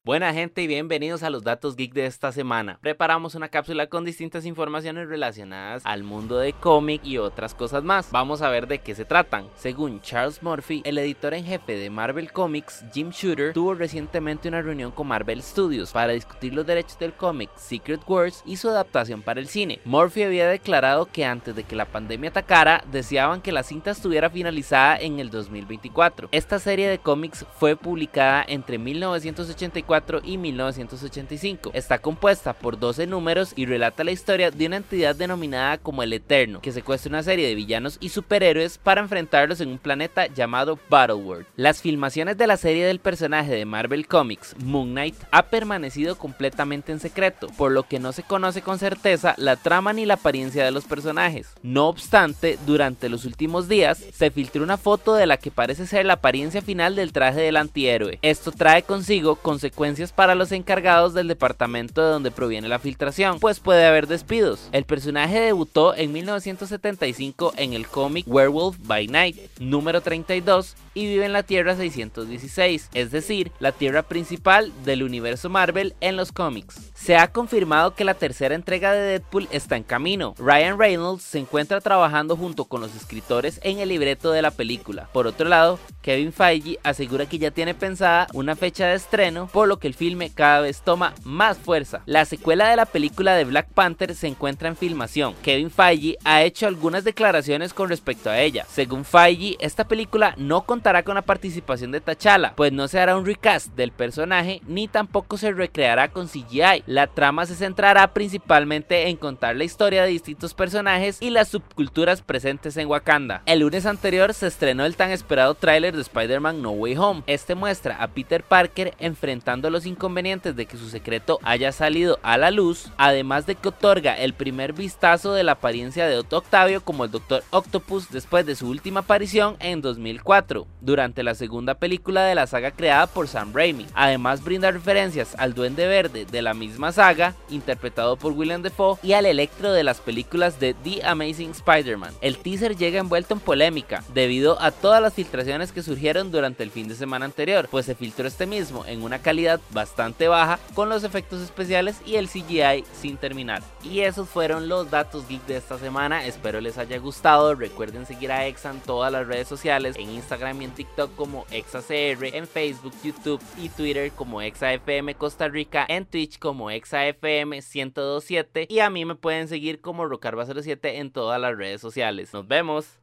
S1: Buena gente y bienvenidos a los datos geek de esta semana. Preparamos una cápsula con distintas informaciones relacionadas al mundo de cómic y otras cosas más. Vamos a ver de qué se tratan. Según Charles Murphy, el editor en jefe de Marvel Comics, Jim Shooter, tuvo recientemente una reunión con Marvel Studios para discutir los derechos del cómic Secret Wars y su adaptación para el cine. Murphy había declarado que antes de que la pandemia atacara, deseaban que la cinta estuviera finalizada en el 2024. Esta serie de cómics fue publicada entre 1984 y 1985. Está compuesta por 12 números y relata la historia de una entidad denominada como el Eterno, que secuestra una serie de villanos y superhéroes para enfrentarlos en un planeta llamado Battleworld. Las filmaciones de la serie del personaje de Marvel Comics, Moon Knight, ha permanecido completamente en secreto, por lo que no se conoce con certeza la trama ni la apariencia de los personajes. No obstante, durante los últimos días se filtró una foto de la que parece ser la apariencia final del traje del antihéroe. Esto trae consigo consecuencias para los encargados del departamento de donde proviene la filtración, pues puede haber despidos. El personaje debutó en 1975 en el cómic Werewolf by Night, número 32, y vive en la Tierra 616, es decir, la Tierra principal del universo Marvel en los cómics. Se ha confirmado que la tercera entrega de Deadpool está en camino. Ryan Reynolds se encuentra trabajando junto con los escritores en el libreto de la película. Por otro lado, Kevin Feige asegura que ya tiene pensada una fecha de estreno, por lo que el filme cada vez toma más fuerza. La secuela de la película de Black Panther se encuentra en filmación. Kevin Feige ha hecho algunas declaraciones con respecto a ella. Según Feige, esta película no contará con la participación de T'Challa, pues no se hará un recast del personaje ni tampoco se recreará con CGI. La trama se centrará principalmente en contar la historia de distintos personajes y las subculturas presentes en Wakanda. El lunes anterior se estrenó el tan esperado tráiler de Spider-Man No Way Home. Este muestra a Peter Parker enfrentando los inconvenientes de que su secreto haya salido a la luz, además de que otorga el primer vistazo de la apariencia de Otto Octavio como el Doctor Octopus después de su última aparición en 2004, durante la segunda película de la saga creada por Sam Raimi. Además brinda referencias al Duende Verde de la misma saga, interpretado por Willem Dafoe, y al Electro de las películas de The Amazing Spider-Man. El teaser llega envuelto en polémica, debido a todas las filtraciones que surgieron durante el fin de semana anterior, pues se filtró este mismo en una calidad bastante baja con los efectos especiales y el CGI sin terminar. Y esos fueron los datos geek de esta semana, espero les haya gustado, recuerden seguir a Exa en todas las redes sociales, en Instagram y en TikTok como ExaCR, en Facebook, YouTube y Twitter como ExaFM Costa Rica, en Twitch como ExaFM 1027 y a mí me pueden seguir como Rocarba07 en todas las redes sociales. Nos vemos.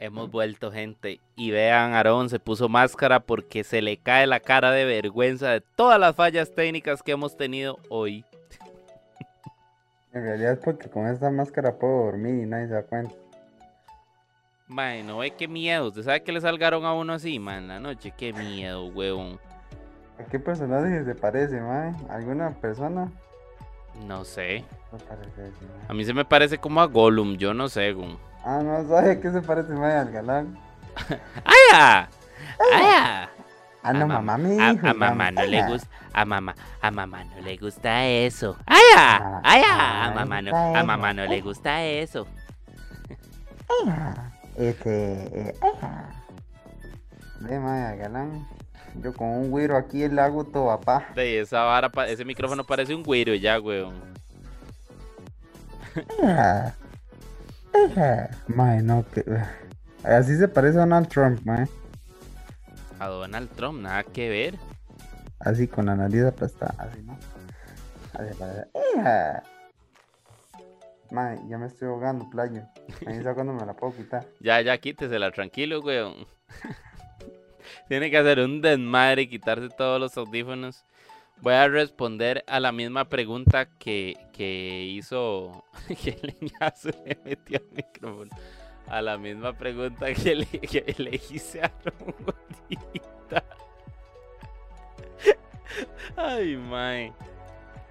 S1: Hemos vuelto gente y vean, Aarón se puso máscara porque se le cae la cara de vergüenza de todas las fallas técnicas que hemos tenido hoy.
S2: En realidad es porque con esta máscara puedo dormir y nadie se da cuenta.
S1: Mae, no ve qué miedo. ¿Usted sabe que le salgaron a uno así, man, en la noche? Qué miedo, huevón.
S2: ¿A qué personaje se parece, mae? ¿Alguna persona?
S1: No sé.
S2: No parece ese, mae.
S1: A mí se me parece como a Gollum, yo no sé, gun.
S2: Ah, no, ¿sabe a qué se parece, mae? Al galán. [LAUGHS]
S1: ¡Aya! ¡Aya!
S2: Ah, no,
S1: A mam-
S2: mamá me
S1: A,
S2: dijo.
S1: a mamá no le
S2: gusta.
S1: a mamá, a mamá no le gusta eso. ¡Aya!
S2: Ah,
S1: ¡Aya! A mamá no, a mamá no le gusta eso.
S2: Este. Eh, ah. Mae, al galán. Yo con un güiro aquí le hago todo, papá.
S1: De esa vara, ese micrófono parece un güiro ya, weón.
S2: Mae, no, que... Así se parece a Donald Trump, mae.
S1: A Donald Trump, nada que ver.
S2: Así con la nariz aplastada, así, ¿no? Así Mae, ya me estoy ahogando, playo. Me dice cuándo me la puedo quitar. [LAUGHS]
S1: Ya, ya, quítesela, tranquilo, weón. [LAUGHS] Tiene que hacer un desmadre y quitarse todos los audífonos. Voy a responder a la misma pregunta que, que hizo. [LAUGHS] que el leñazo le metió al micrófono. A la misma pregunta que le, que le hice a. Ay, mae.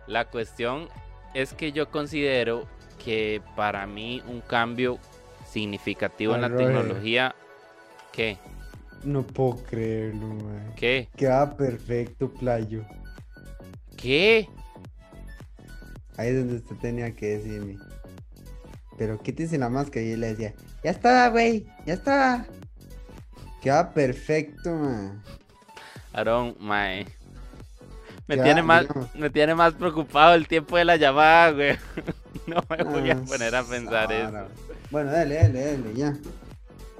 S1: La cuestión es que yo considero que para mí un cambio significativo en la
S2: Roger.
S1: tecnología. ¿Qué?
S2: No puedo creerlo, mae.
S1: ¿Qué?
S2: Queda perfecto, playo.
S1: ¿Qué?
S2: Ahí es donde usted tenía que decirme. Pero quítese la máscara y yo le decía, ya está, güey, ya está. Queda perfecto, man.
S1: Aarón, mae. Me
S2: Ya,
S1: tiene más,
S2: digamos.
S1: me tiene más preocupado el tiempo de la llamada, güey. [LAUGHS] [LAUGHS] No me voy a
S2: Ah,
S1: poner a pensar eso.
S2: Bueno, dale, dale, dale, ya.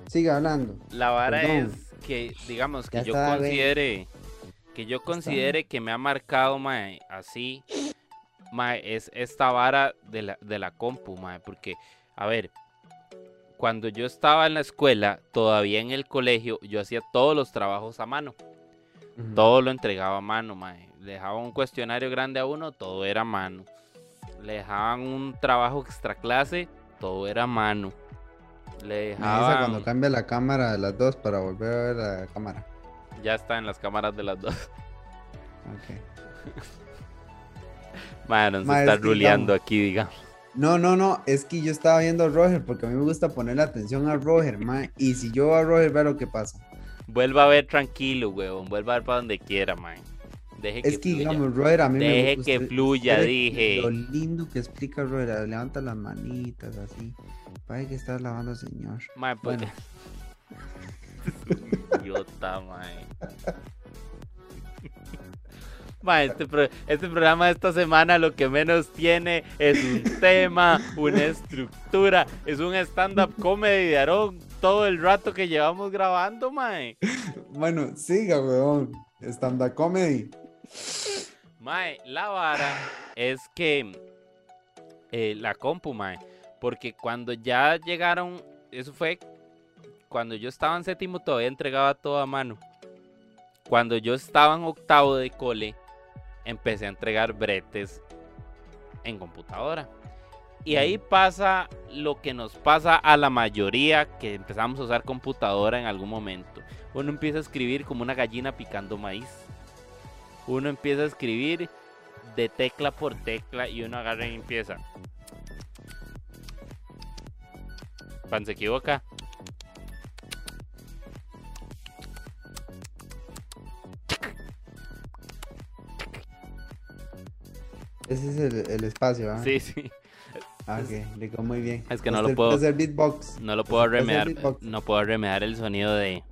S2: Siga hablando.
S1: La vara
S2: Perdón.
S1: es que, digamos, que
S2: Ya
S1: yo considere, que yo considere que me ha marcado, mae, así, mae, es esta vara de la, de la compu, mae, porque, a ver, cuando yo estaba en la escuela, todavía en el colegio, yo hacía todos los trabajos a mano. Todo lo entregaba a mano, mae. Le dejaban un cuestionario grande a uno, todo era a mano. Le dejaban un trabajo extra clase, todo era mano. Le
S2: Me avisa cuando
S1: dejaban.
S2: cambia la cámara de las dos para volver a ver la cámara.
S1: Ya está en las cámaras de las dos.
S2: Ok. [LAUGHS]
S1: Se está ruleando aquí, digamos.
S2: No, no, no, es que yo estaba viendo a Roger porque a mí me gusta ponerle atención a Roger, man. Y si yo veo a Roger, vea lo que pasa.
S1: Vuelva a ver tranquilo, huevón. Vuelva a ver para donde quiera, mae. Deje
S2: Es
S1: que
S2: digamos, Roger, a mí me
S1: Deje
S2: gusta.
S1: que fluya, dije.
S2: Lo lindo que explica Roger, levanta las manitas así. Parece que estás lavando, señor.
S1: Mae, pues.
S2: Bueno. [LAUGHS]
S1: Idiota, mae. [LAUGHS] Mae, este, pro- este programa de esta semana lo que menos tiene es un [LAUGHS] tema, una estructura, es un stand-up comedy de Aarón todo el rato que llevamos grabando, mae.
S2: Bueno, siga, weón. Stand-up comedy.
S1: Mae, la vara es que eh, la compu, mae, porque cuando ya llegaron, eso fue cuando yo estaba en séptimo todavía entregaba todo a mano. Cuando yo estaba en octavo de cole, empecé a entregar bretes en computadora. Y ahí pasa lo que nos pasa a la mayoría que empezamos a usar computadora en algún momento. Uno empieza a escribir como una gallina picando maíz. Uno empieza a escribir de tecla por tecla y uno agarra y empieza. Pan se equivoca.
S2: Ese es el, el espacio, ¿ah?
S1: Sí, sí.
S2: Ah, ok, quedó muy bien.
S1: Es que no lo puedo-
S2: puede hacer beatbox.
S1: No lo puedo
S2: Puede ser
S1: remedar.
S2: beatbox.
S1: No puedo remedar el sonido de.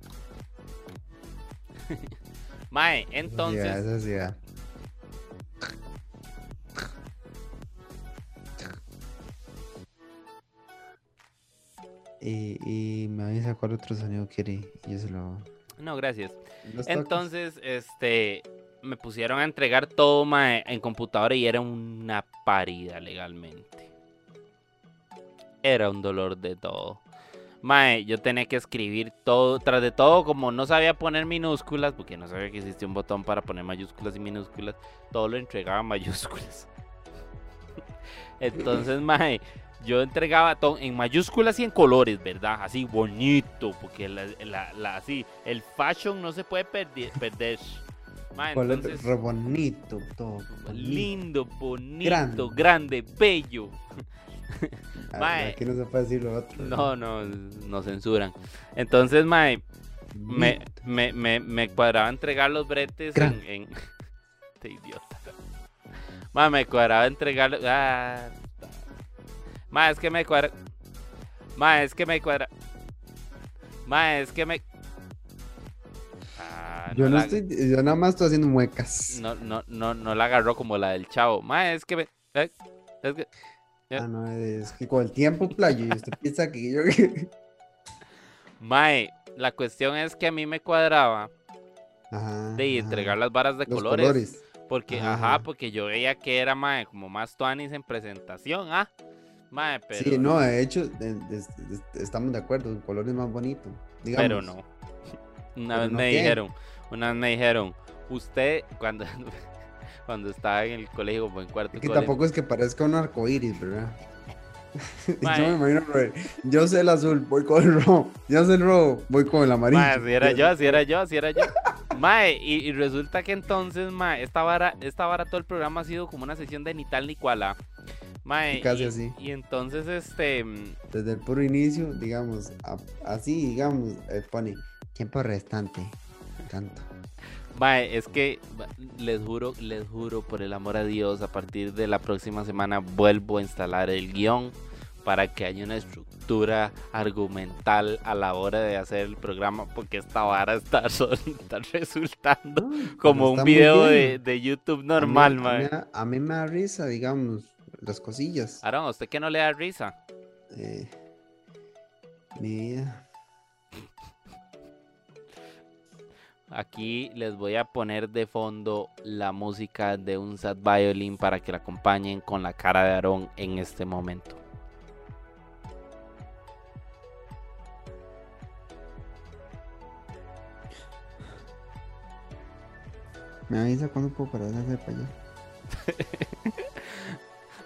S1: [LAUGHS] Mae, entonces.
S2: Eso sí, ah. Y, y me avisa cuál otro sonido quiere y yo se lo...
S1: No, gracias. Entonces, este. Me pusieron a entregar todo mae, en computadora y era una parida legalmente. Era un dolor de todo. Mae, yo tenía que escribir todo, tras de todo, como no sabía poner minúsculas, porque no sabía que existía un botón para poner mayúsculas y minúsculas, todo lo entregaba en mayúsculas. [LAUGHS] Entonces, mae, yo entregaba todo en mayúsculas y en colores, ¿verdad? Así bonito, porque la, la- la- así, el fashion no se puede perdi- perder. Mae, entonces,
S2: re bonito, todo. bonito.
S1: lindo, bonito,
S2: Grande.
S1: grande, bello. [LAUGHS] Mae.
S2: Aquí no se puede decir lo otro.
S1: No, no, nos censuran. Entonces, mae, me, me, me, me cuadraba entregar los bretes en... Este [LAUGHS] idiota. Mae, me cuadraba entregar... Ah, mae, es que me cuadra... Mae, es que me cuadra... Mae, es que me... Ah,
S2: Yo no
S1: la-
S2: estoy, yo nada más estoy haciendo muecas.
S1: no, no, no, no la agarró como la del chavo. Mae, es que me... eh, Es que... Eh.
S2: Ah, no, es que con el tiempo, playo, y usted piensa que yo... [LAUGHS]
S1: Mae, la cuestión es que a mí me cuadraba
S2: Ajá,
S1: de
S2: ajá.
S1: entregar las varas de
S2: Los
S1: colores. Porque,
S2: Ajá,
S1: ajá,
S2: ajá.
S1: porque yo veía que era, mae, como más tuanis en presentación, ¿ah? Mae, pero...
S2: Sí, no, de hecho, estamos de acuerdo, el color es más bonito. Digamos.
S1: Pero no. [LAUGHS] Una
S2: ¿Pero
S1: vez
S2: no
S1: me
S2: qué?
S1: dijeron, una vez me dijeron, usted cuando, [LAUGHS] cuando estaba en el colegio o en cuarto
S2: Es que tampoco es que parezca un arco iris, ¿verdad? [LAUGHS] Yo me imagino, Robert, yo sé el azul, voy con el rojo. Yo sé el rojo, voy con el amarillo.
S1: Mae, así era yo, así era yo, así era yo. Mae, y, y resulta que entonces, mae, esta vara, esta vara todo el programa ha sido como una sesión de ni tal ni cual. ah. Mae,
S2: Casi
S1: y,
S2: así.
S1: y entonces, este, mm,
S2: Desde el puro inicio, digamos, a- así, digamos, eh, pone tiempo restante. Tanto.
S1: Mae, es que les juro, les juro por el amor a Dios, a partir de la próxima semana vuelvo a instalar el guion para que haya una estructura argumental a la hora de hacer el programa, porque esta vara está, [LAUGHS] son- está resultando
S2: No,
S1: como un
S2: está
S1: video de, YouTube
S2: A mí-
S1: normal,
S2: a mí, a- mí me da risa, digamos, las cosillas.
S1: Aaron, ¿a usted que no le da risa?
S2: Eh, mi vida.
S1: Aquí les voy a poner de fondo la música de un sad violin para que la acompañen con la cara de Aarón en este momento.
S2: Me avisa cuando puedo parar de hacer para allá. [LAUGHS]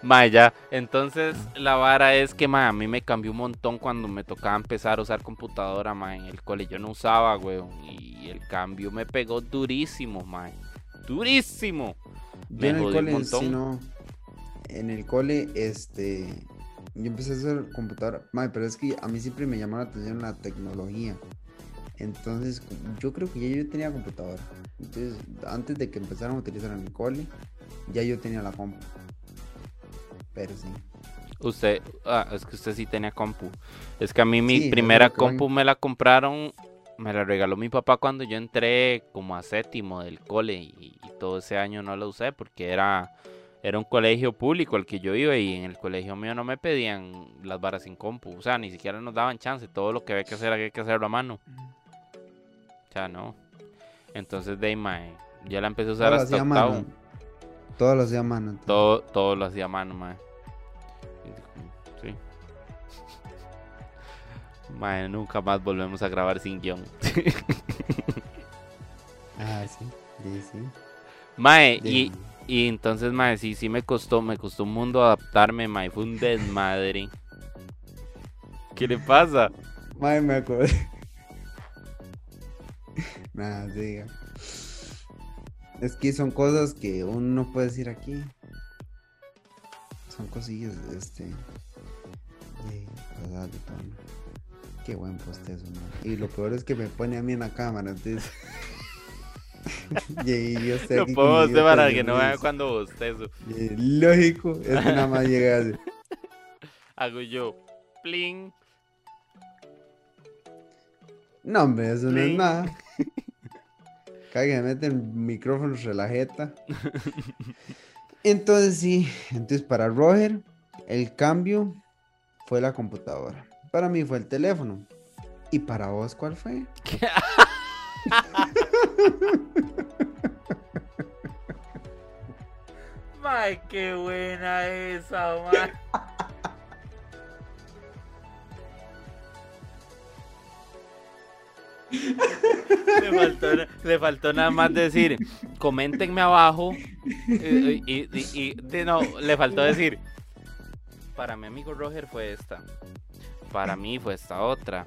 S1: Mae, ya. Entonces, la vara es que, mae, a mí me cambió un montón cuando me tocaba empezar a usar computadora, mae. En el cole yo no usaba, weón. Y el cambio me pegó durísimo, mae. Durísimo.
S2: Yo
S1: Me
S2: en el
S1: jodió un
S2: cole,
S1: montón.
S2: En el cole, este. Yo empecé a hacer computadora. Mae, pero es que a mí siempre me llamó la atención la tecnología. Entonces, yo creo que ya yo tenía computadora. Entonces, antes de que empezaran a utilizar en el cole, ya yo tenía la compu. Pero sí.
S1: Usted, ah, es que usted sí tenía compu. Es que a mí mi
S2: Sí,
S1: primera compu me la compraron, me la regaló mi papá cuando yo entré como a séptimo del cole y, y todo ese año no la usé porque era, era un colegio público al que yo iba y en el colegio mío no me pedían las varas sin compu. O sea, ni siquiera nos daban chance. Todo lo que había que hacer había que hacerlo a mano. O sea, no. Entonces, de ahí, ya la empecé a usar hasta octavo.
S2: Mano. Todo lo hacía a mano. entonces.
S1: Todo, todo lo hacía a mano, mae. Sí. [LAUGHS] Mae, nunca más volvemos a grabar sin guion. [LAUGHS]
S2: Ah, sí. Sí, sí.
S1: Mae, y, y entonces, mae, sí, sí me costó, me costó un mundo adaptarme, mae. Fue un desmadre. ¿Qué le pasa?
S2: Mae, me acordé. [LAUGHS] Nada, diga. Es que son cosas que uno no puede decir aquí. Son cosillas, este. De de tono. Qué buen poste eso, man. Y lo peor es que me pone a mí en la cámara, entonces. [LAUGHS] y yo estoy
S1: Lo puedo hacer para que no vea cuando bostezo.
S2: Lógico, es que nada más llega así. [LAUGHS]
S1: Hago yo, pling.
S2: No, hombre, eso no es nada. [LAUGHS] Cada que me mete el micrófono se la jeta. Entonces sí, entonces para Roger el cambio fue la computadora. Para mí fue el teléfono. ¿Y para vos cuál fue? [LAUGHS]
S1: Mae, qué buena esa, mae. [LAUGHS] [LAUGHS] Le faltó, le faltó nada más decir, coméntenme abajo. eh, Y, y- no, le faltó decir, para mi amigo Roger fue esta. Para mí fue esta otra.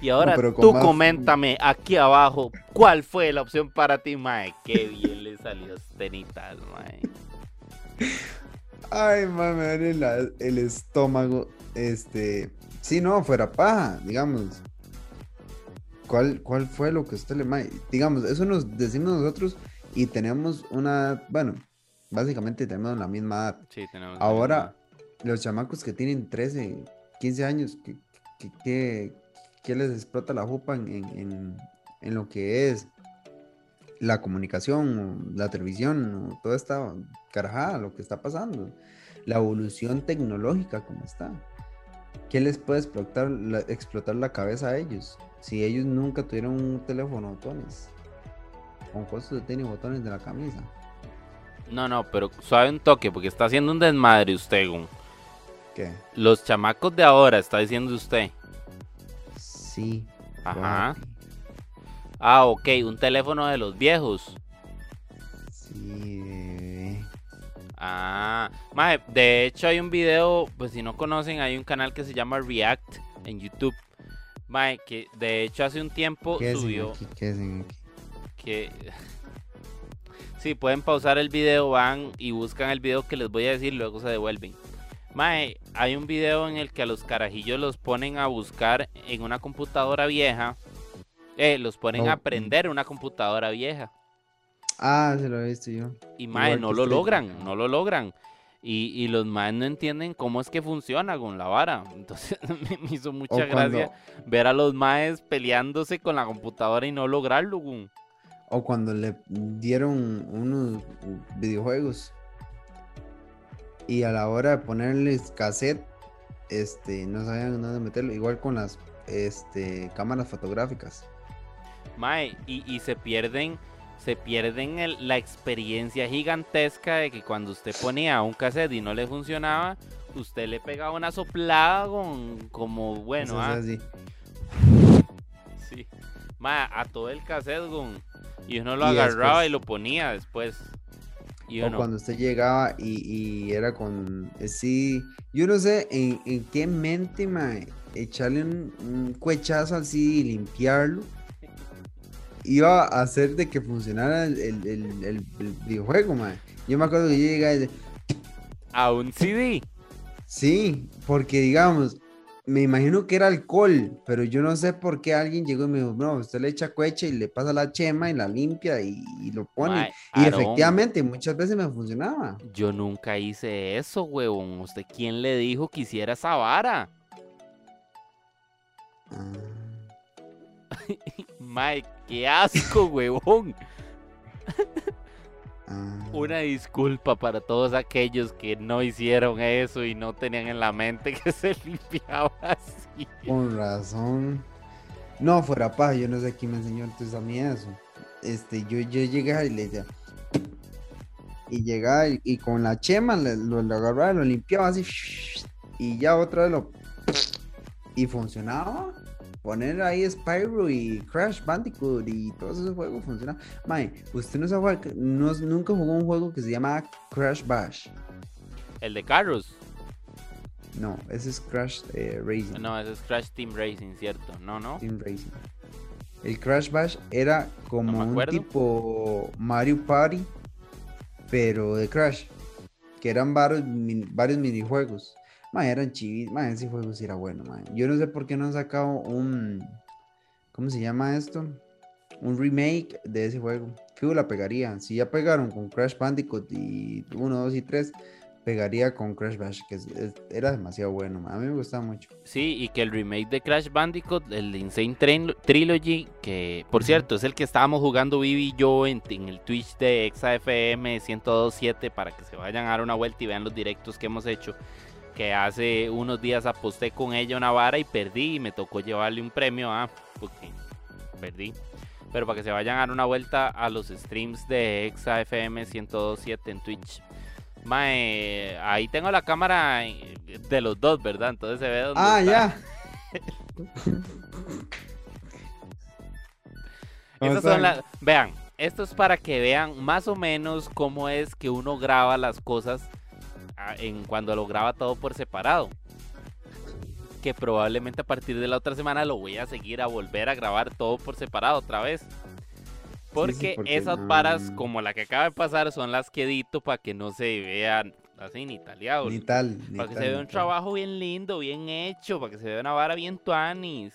S1: Y ahora tú
S2: más-
S1: coméntame aquí abajo cuál fue la opción para ti, Mae. Qué bien le salió tenitas, Mae.
S2: Ay, mami, me duele el estómago. Este, sí, no, fuera paja, digamos. ¿Cuál, ¿Cuál fue lo que usted le... Digamos, eso nos decimos nosotros y tenemos una... Bueno, básicamente tenemos la misma edad.
S1: Sí, tenemos
S2: Ahora, los chamacos que tienen 13, 15 años, ¿qué, qué- les explota la jupa en, en- en- lo que es la comunicación, la televisión, toda esta carajada, lo que está pasando? la evolución tecnológica como está. ¿Qué les puede explotar la, explotar la cabeza a ellos? Si ellos nunca tuvieron un teléfono botones, con costos de tenis botones de la camisa.
S1: No, no, pero suave un toque, porque está haciendo un desmadre usted, Gun.
S2: ¿Qué?
S1: Los chamacos de ahora, está diciendo usted.
S2: Sí.
S1: Ajá. Ah, ok, un teléfono de los viejos.
S2: Sí.
S1: Ah, mae, de hecho hay un video, pues si no conocen, hay un canal que se llama React en YouTube. Mae, que de hecho hace un tiempo
S2: ¿Qué hacen
S1: subió
S2: aquí?
S1: Que... [LAUGHS] Sí, pueden pausar el video, van y buscan el video que les voy a decir, luego se devuelven. Mae, hay un video en el que a los carajillos los ponen a buscar en una computadora vieja. Eh, los ponen
S2: Oh,
S1: a aprender una computadora vieja.
S2: Ah, se lo he visto yo.
S1: Y mae,
S2: Igual
S1: no lo logran, no lo logran. Y, y los maes no entienden cómo es que funciona con la vara. [LAUGHS] Entonces [LAUGHS] me me hizo mucha
S2: O
S1: gracia
S2: cuando,
S1: ver a los maes peleándose con la computadora y no lograrlo. gun.
S2: o cuando le dieron unos videojuegos y a la hora de ponerles cassette, este, no sabían dónde meterlo. Igual con las este, cámaras fotográficas.
S1: Mae, y, y se pierden, se pierden el- la experiencia gigantesca de que cuando usted ponía un cassette y no le funcionaba, usted le pegaba una soplada con, como bueno,
S2: es
S1: ah,
S2: así.
S1: sí. Mae, a todo el cassette. Y uno lo
S2: Y
S1: agarraba
S2: después-
S1: y lo ponía después. Y
S2: O
S1: uno,
S2: cuando usted llegaba y, y era con. eh, Sí, yo no sé en, en qué mente, mae, echarle un, un cuechazo así y limpiarlo. Iba a hacer de que funcionara el, el- el- videojuego, mae. Yo me acuerdo que yo y decía,
S1: a un CD.
S2: Sí, porque digamos, me imagino que era alcohol, pero yo no sé por qué alguien llegó y me dijo, no, usted le echa cuecha y le pasa la chema y la limpia y, y lo pone. Y efectivamente, muchas veces me funcionaba.
S1: Yo nunca hice eso, huevón. ¿Usted quién le dijo que hiciera esa vara?
S2: Ah. [LAUGHS]
S1: Mae, qué asco, [LAUGHS] huevón.
S2: Ah.
S1: Una disculpa para todos aquellos que no hicieron eso y no tenían en la mente que [LAUGHS] se limpiaba así.
S2: Con razón. No, fuera paja, yo no sé quién me enseñó entonces a mí eso. Este, yo, yo llegaba y le decía. Y llegaba y, y con la chema le- lo, lo agarraba, lo limpiaba así. Y ya otra vez lo. Y funcionaba. Poner ahí Spyro y Crash Bandicoot y todos esos juegos funcionaban. Mae, usted no, sabe, no nunca jugó un juego que se llama Crash Bash.
S1: El de carros.
S2: No, ese es Crash eh, Racing.
S1: No, ese es Crash Team Racing, ¿cierto? No, no.
S2: Team Racing. El Crash Bash era como
S1: No
S2: un tipo Mario Party, pero de Crash. Que eran varios, min- varios minijuegos. Ma, eran chivis. Ma, ese juego sí era bueno, ma. Yo no sé por qué no han sacado un. ¿Cómo se llama esto? Un remake de ese juego. Fijo la pegaría. Si ya pegaron con Crash Bandicoot y 1, 2 y 3, pegaría con Crash Bash, que es- es- era demasiado bueno. ma. A mí me gustaba mucho.
S1: Sí, y que el remake de Crash Bandicoot, el Insane Train- Trilogy, que por cierto es el que estábamos jugando Vivi y yo en, en el Twitch de ExaFM 1027 para que se vayan a dar una vuelta y vean los directos que hemos hecho. Que hace unos días aposté con ella una vara y perdí y me tocó llevarle un premio, ah, porque perdí. Pero para que se vayan a dar una vuelta a los streams de ExaFM 1027 en Twitch. Mae, ahí tengo la cámara de los dos, ¿verdad? Entonces se ve dónde
S2: Ah,
S1: está.
S2: ya. [LAUGHS] ¿Cómo
S1: Estas son las. Vean, esto es para que vean más o menos cómo es que uno graba las cosas en cuando lo graba todo por separado. Que probablemente a partir de la otra semana lo voy a seguir a volver a grabar todo por separado otra vez. Porque,
S2: porque
S1: esas
S2: no-
S1: varas como la que acaba de pasar son las que edito para que no se vean así ni taleado.
S2: Ni tal. ni
S1: Para que
S2: tal,
S1: se vea un
S2: tal.
S1: trabajo bien lindo, bien hecho, para que se vea una vara bien tuanis.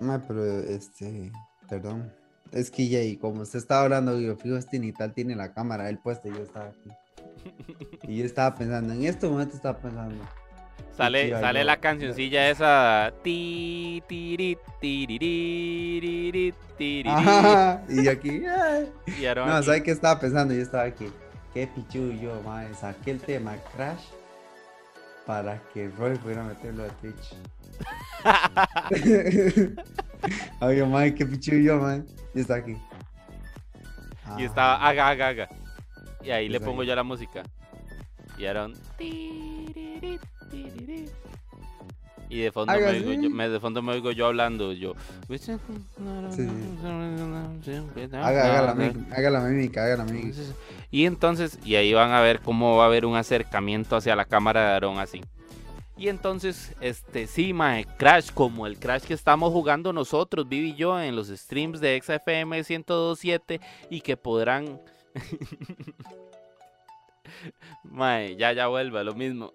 S2: Ma, pero este, perdón. Es que ya, y como usted estaba hablando, yo fijo, este ni tal tiene la cámara, él puesto, y yo estaba aquí. Y yo estaba pensando, en este momento estaba pensando.
S1: Sale, sale la cancioncilla esa. Ti, tiri, tiriri, tiriri,
S2: Ajá, y aquí.
S1: Y Aaron
S2: No,
S1: aquí,
S2: ¿sabe qué estaba pensando? Yo estaba aquí. Qué pichu yo, madre. Saqué el tema Crash para que Roy pudiera meterlo a Twitch. [LAUGHS] [LAUGHS] [LAUGHS] Oye, mae, qué pichillo, mae. Y está aquí.
S1: Y estaba
S2: Ah,
S1: haga, haga, haga. Y ahí le pongo
S2: ahí.
S1: yo la música. Y era un... Y de fondo, me oigo yo, me, de fondo me oigo yo hablando, yo...
S2: Sí, Haga, haga, la,
S1: Ah,
S2: mímica, haga la mímica, haga la mímica.
S1: Y entonces, y ahí van a ver cómo va a haber un acercamiento hacia la cámara de Aarón así. Y entonces, este, sí, mae, Crash, como el Crash que estamos jugando nosotros, Vivi y yo, en los streams de XFM 1027 y que podrán... [LAUGHS] mae, ya, ya vuelva, lo mismo.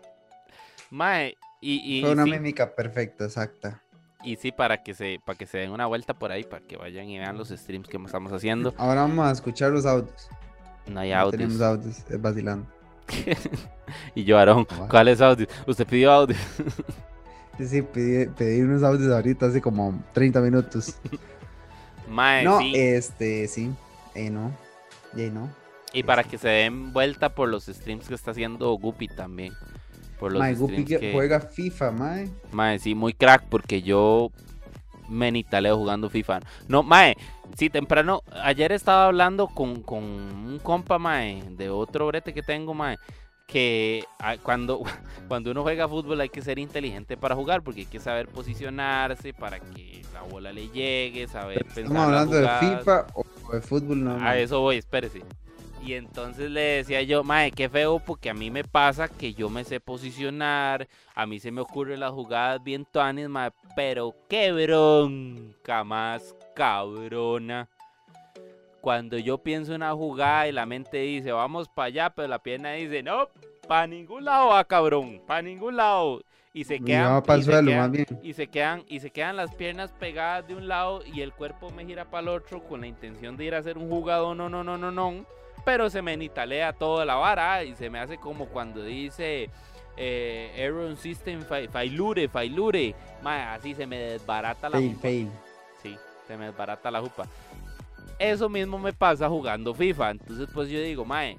S1: [LAUGHS] mae, y, y,
S2: Fue una
S1: sí,
S2: mímica perfecta, exacta.
S1: y sí, para que, se, para que se den una vuelta por ahí, para que vayan y vean los streams que estamos haciendo.
S2: Ahora vamos a escuchar los audios.
S1: No hay
S2: No
S1: audios.
S2: Tenemos audios, es vacilando. [LAUGHS]
S1: y yo, Aarón. ¿cuáles audios? Usted pidió audio.
S2: Sí, sí, pedí, pedí unos audios ahorita hace como 30 minutos. [LAUGHS]
S1: Mae,
S2: no,
S1: sí.
S2: este, sí. Eh, no. Y no.
S1: y para que se den vuelta por los streams que está haciendo Guppy también. Por los
S2: Mae, Guppy que... juega FIFA, mae.
S1: Mae, sí, muy crack porque yo me nitaleo jugando FIFA. No, Mae, sí, temprano, ayer estaba hablando con, con un compa, Mae, de otro brete que tengo, Mae, que ah, cuando, [LAUGHS] cuando uno juega fútbol hay que ser inteligente para jugar porque hay que saber posicionarse para que la bola le llegue, saber pensar
S2: ¿Estamos hablando de. FIFA o de fútbol? No,
S1: A eso voy, espérese. Y entonces le decía yo, mae, qué feo, porque a mí me pasa que yo me sé posicionar, a mí se me ocurren las jugadas bien tuanes, mae, pero qué bronca más cabrona. Cuando yo pienso una jugada y la mente dice, vamos para allá, pero la pierna dice, no, para ningún lado va, cabrón, para ningún lado. Y se quedan, y se quedan-
S2: más bien.
S1: y se quedan y se quedan las piernas pegadas de un lado y el cuerpo me gira para el otro con la intención de ir a hacer un jugado no no no no no pero se me nitalea toda la vara y se me hace como cuando dice eh, Error System fa- failure failure Mae, así se me desbarata la
S2: Fail,
S1: jupa.
S2: fail.
S1: sí se me desbarata la jupa eso mismo me pasa jugando FIFA entonces pues yo digo mae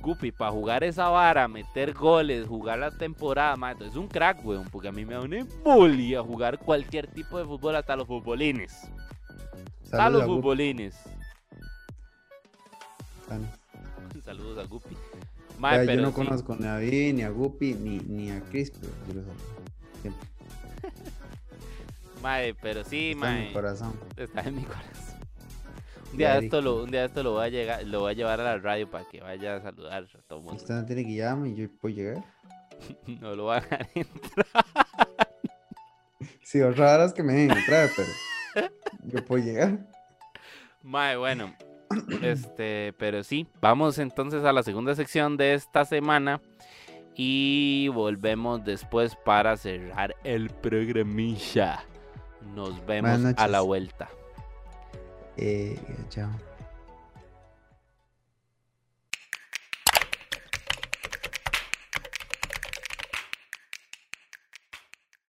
S1: Guppy, para jugar esa vara, meter goles, jugar la temporada, mae, es un crack, weón, porque a mí me da una embolia jugar cualquier tipo de fútbol, hasta los futbolines. Hasta los futbolines.
S2: Saludos.
S1: Saludos a Guppy. Mae, pero
S2: yo no
S1: sí,
S2: conozco ni a David, ni a Guppy, ni, ni a Chris, pero yo los saludo. Siempre.
S1: mae, pero sí,
S2: Está en mi
S1: mae,
S2: corazón.
S1: está en mi corazón. Un día, esto lo, un día esto lo voy a llegar, lo voy a llevar a la radio para que vaya a saludar a todo el mundo.
S2: Usted no tiene que llamarme y yo puedo llegar. [LAUGHS]
S1: No lo va a dejar. [LAUGHS]
S2: Sí, otra hora es que me dejen entrar, pero yo puedo llegar.
S1: Mae, bueno, este, pero sí, vamos entonces a la segunda sección de esta semana y volvemos después para cerrar el programilla. Nos vemos a la vuelta.
S2: Eh, chao.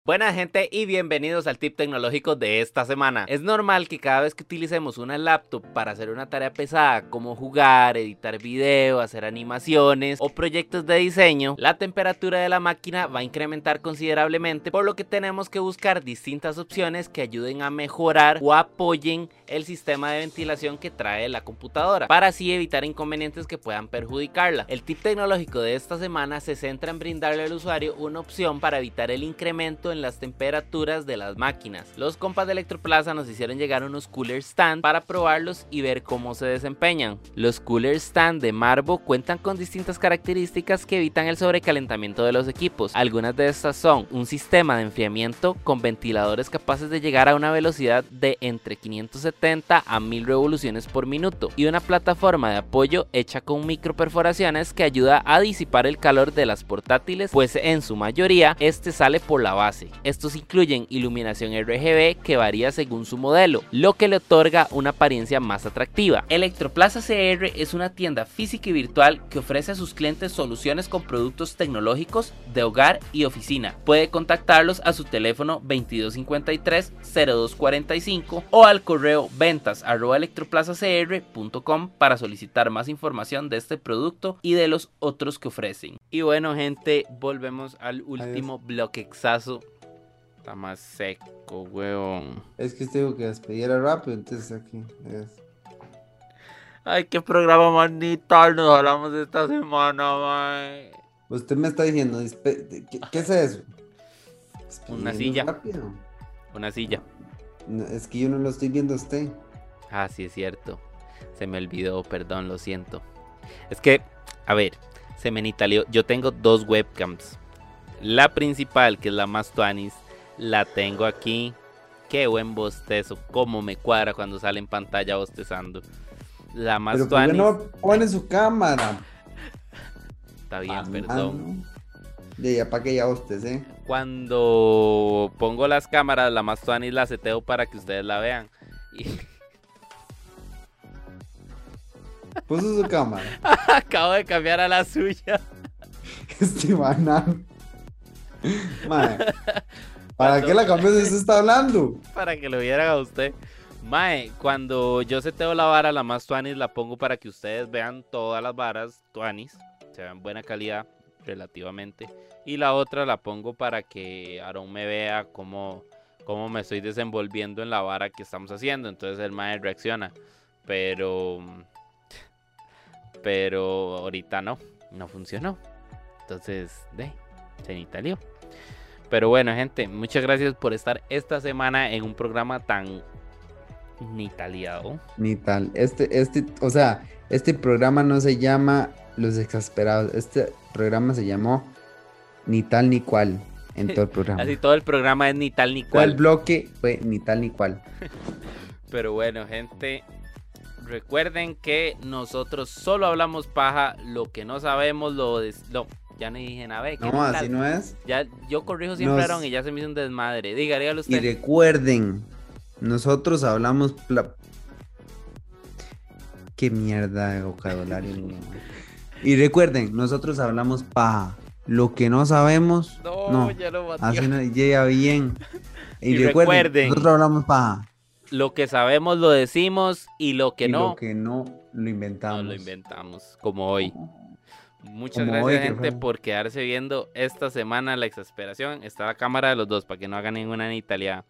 S1: Buena gente y bienvenidos al tip tecnológico de esta semana. Es normal que cada vez que utilicemos una laptop para hacer una tarea pesada como jugar, editar video, hacer animaciones o proyectos de diseño, la temperatura de la máquina va a incrementar considerablemente por lo que tenemos que buscar distintas opciones que ayuden a mejorar o apoyen el sistema de ventilación que trae la computadora para así evitar inconvenientes que puedan perjudicarla. El tip tecnológico de esta semana se centra en brindarle al usuario una opción para evitar el incremento en las temperaturas de las máquinas. Los compas de Electroplaza nos hicieron llegar unos cooler stand para probarlos y ver cómo se desempeñan. Los cooler stand de Marvo cuentan con distintas características que evitan el sobrecalentamiento de los equipos. Algunas de estas son un sistema de enfriamiento con ventiladores capaces de llegar a una velocidad de entre 570 a 1000 revoluciones por minuto y una plataforma de apoyo hecha con microperforaciones que ayuda a disipar el calor de las portátiles, pues en su mayoría este sale por la base. 15. Estos incluyen iluminación RGB que varía según su modelo, lo que le otorga una apariencia más atractiva. Electroplaza CR es una tienda física y virtual que ofrece a sus clientes soluciones con productos tecnológicos de hogar y oficina. Puede contactarlos a su teléfono 2253-0245 o al correo ventas electroplazacr.com para solicitar más información de este producto y de los otros que ofrecen. Y bueno gente, volvemos al último bloquexazo. Está más seco, weón.
S2: Es que tengo que despedir rápido, entonces aquí.
S1: Ay, qué programa más nos hablamos esta semana, man.
S2: Usted me está diciendo, ¿qué, es eso?
S1: Una silla. Una silla.
S2: es que yo no lo estoy viendo a usted.
S1: Ah, sí, es cierto. Se me olvidó, perdón, lo siento. Es que, a ver, se me nitalió. Yo tengo dos webcams. La principal, que es la más tuanis, la tengo aquí. Qué buen bostezo. Cómo me cuadra cuando sale en pantalla bostezando. La más
S2: Pero tuanis. no pone su cámara?
S1: Está bien, perdón.
S2: De ya para que ya bostece.
S1: Cuando pongo las cámaras, la más tuanis la seteo para que ustedes la vean. Y... [LAUGHS]
S2: Puso su cámara. [LAUGHS]
S1: Acabo de cambiar a la suya. [LAUGHS]
S2: Este banano. Mae. ¿Para qué la cambió si se está hablando? [LAUGHS]
S1: Para que lo vieran a usted. Mae, cuando yo seteo la vara, la más tuanis, la pongo para que ustedes vean todas las varas tuanis. Se vean buena calidad relativamente. Y la otra la pongo para que Aaron me vea cómo, cómo me estoy desenvolviendo en la vara que estamos haciendo. Entonces el mae reacciona. Pero pero ahorita no, no funcionó. Entonces, de, se. Pero bueno, gente, muchas gracias por estar esta semana en un programa tan nitaliado.
S2: Ni tal. Este, este, o sea, este programa no se llama Los Exasperados. Este programa se llamó Ni tal ni cual en todo el [LAUGHS] programa.
S1: Así todo el programa es ni tal ni cual.
S2: el bloque fue ni tal ni cual.
S1: Pero bueno, gente, Recuerden que nosotros solo hablamos paja, lo que no sabemos lo... no, ya no dije nada.
S2: No, así no es.
S1: Ya, yo corrijo siempre, Aaron, y ya se me hizo un desmadre. Diga, dígalo usted. [LAUGHS]
S2: Y recuerden, nosotros hablamos... Qué mierda de vocabulario. y recuerden, nosotros hablamos paja. Lo que no sabemos, no, ya lo así no llega bien. [LAUGHS] Y, recuerden, nosotros hablamos paja.
S1: Lo que sabemos lo decimos y lo que no.
S2: Lo que no lo inventamos. No
S1: lo inventamos, como hoy. Muchas gracias, gente, por quedarse viendo esta semana la exasperación. Está la cámara de los dos para que no hagan ninguna en Italia.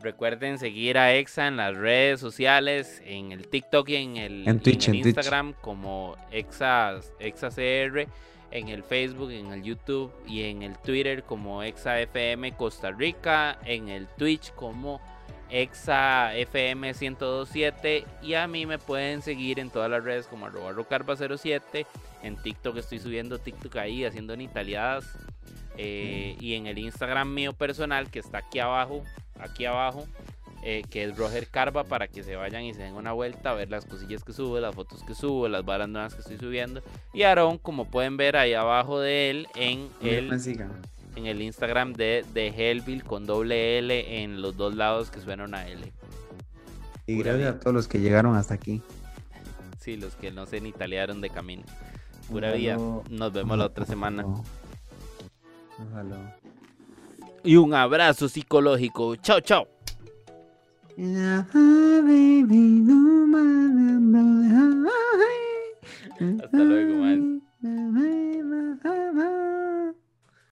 S1: Recuerden seguir a Exa en las redes sociales, en el TikTok y en el, Instagram como Exa, ExaCR, en el Facebook, en el YouTube y en el Twitter como ExaFM Costa Rica, en el Twitch como Exa FM 1027 y a mí me pueden seguir en todas las redes como arroba rocarba07 en TikTok estoy subiendo TikTok ahí haciendo nitaliadas eh, y en el Instagram mío personal que está aquí abajo aquí abajo eh, que es Roger Carva para que se vayan y se den una vuelta a ver las cosillas que subo, las fotos que subo, las balas nuevas que estoy subiendo y Aaron como pueden ver ahí abajo de él en el en el Instagram de, de Hellville con doble L en los dos lados que suenan a L.
S2: Y gracias a todos los que llegaron hasta aquí. [LAUGHS]
S1: Sí, los que no se ni italiaron de camino. Pura Nos vemos la otra semana. Ojalá. Y un abrazo psicológico. Chao, chao. [LAUGHS] Hasta luego, man.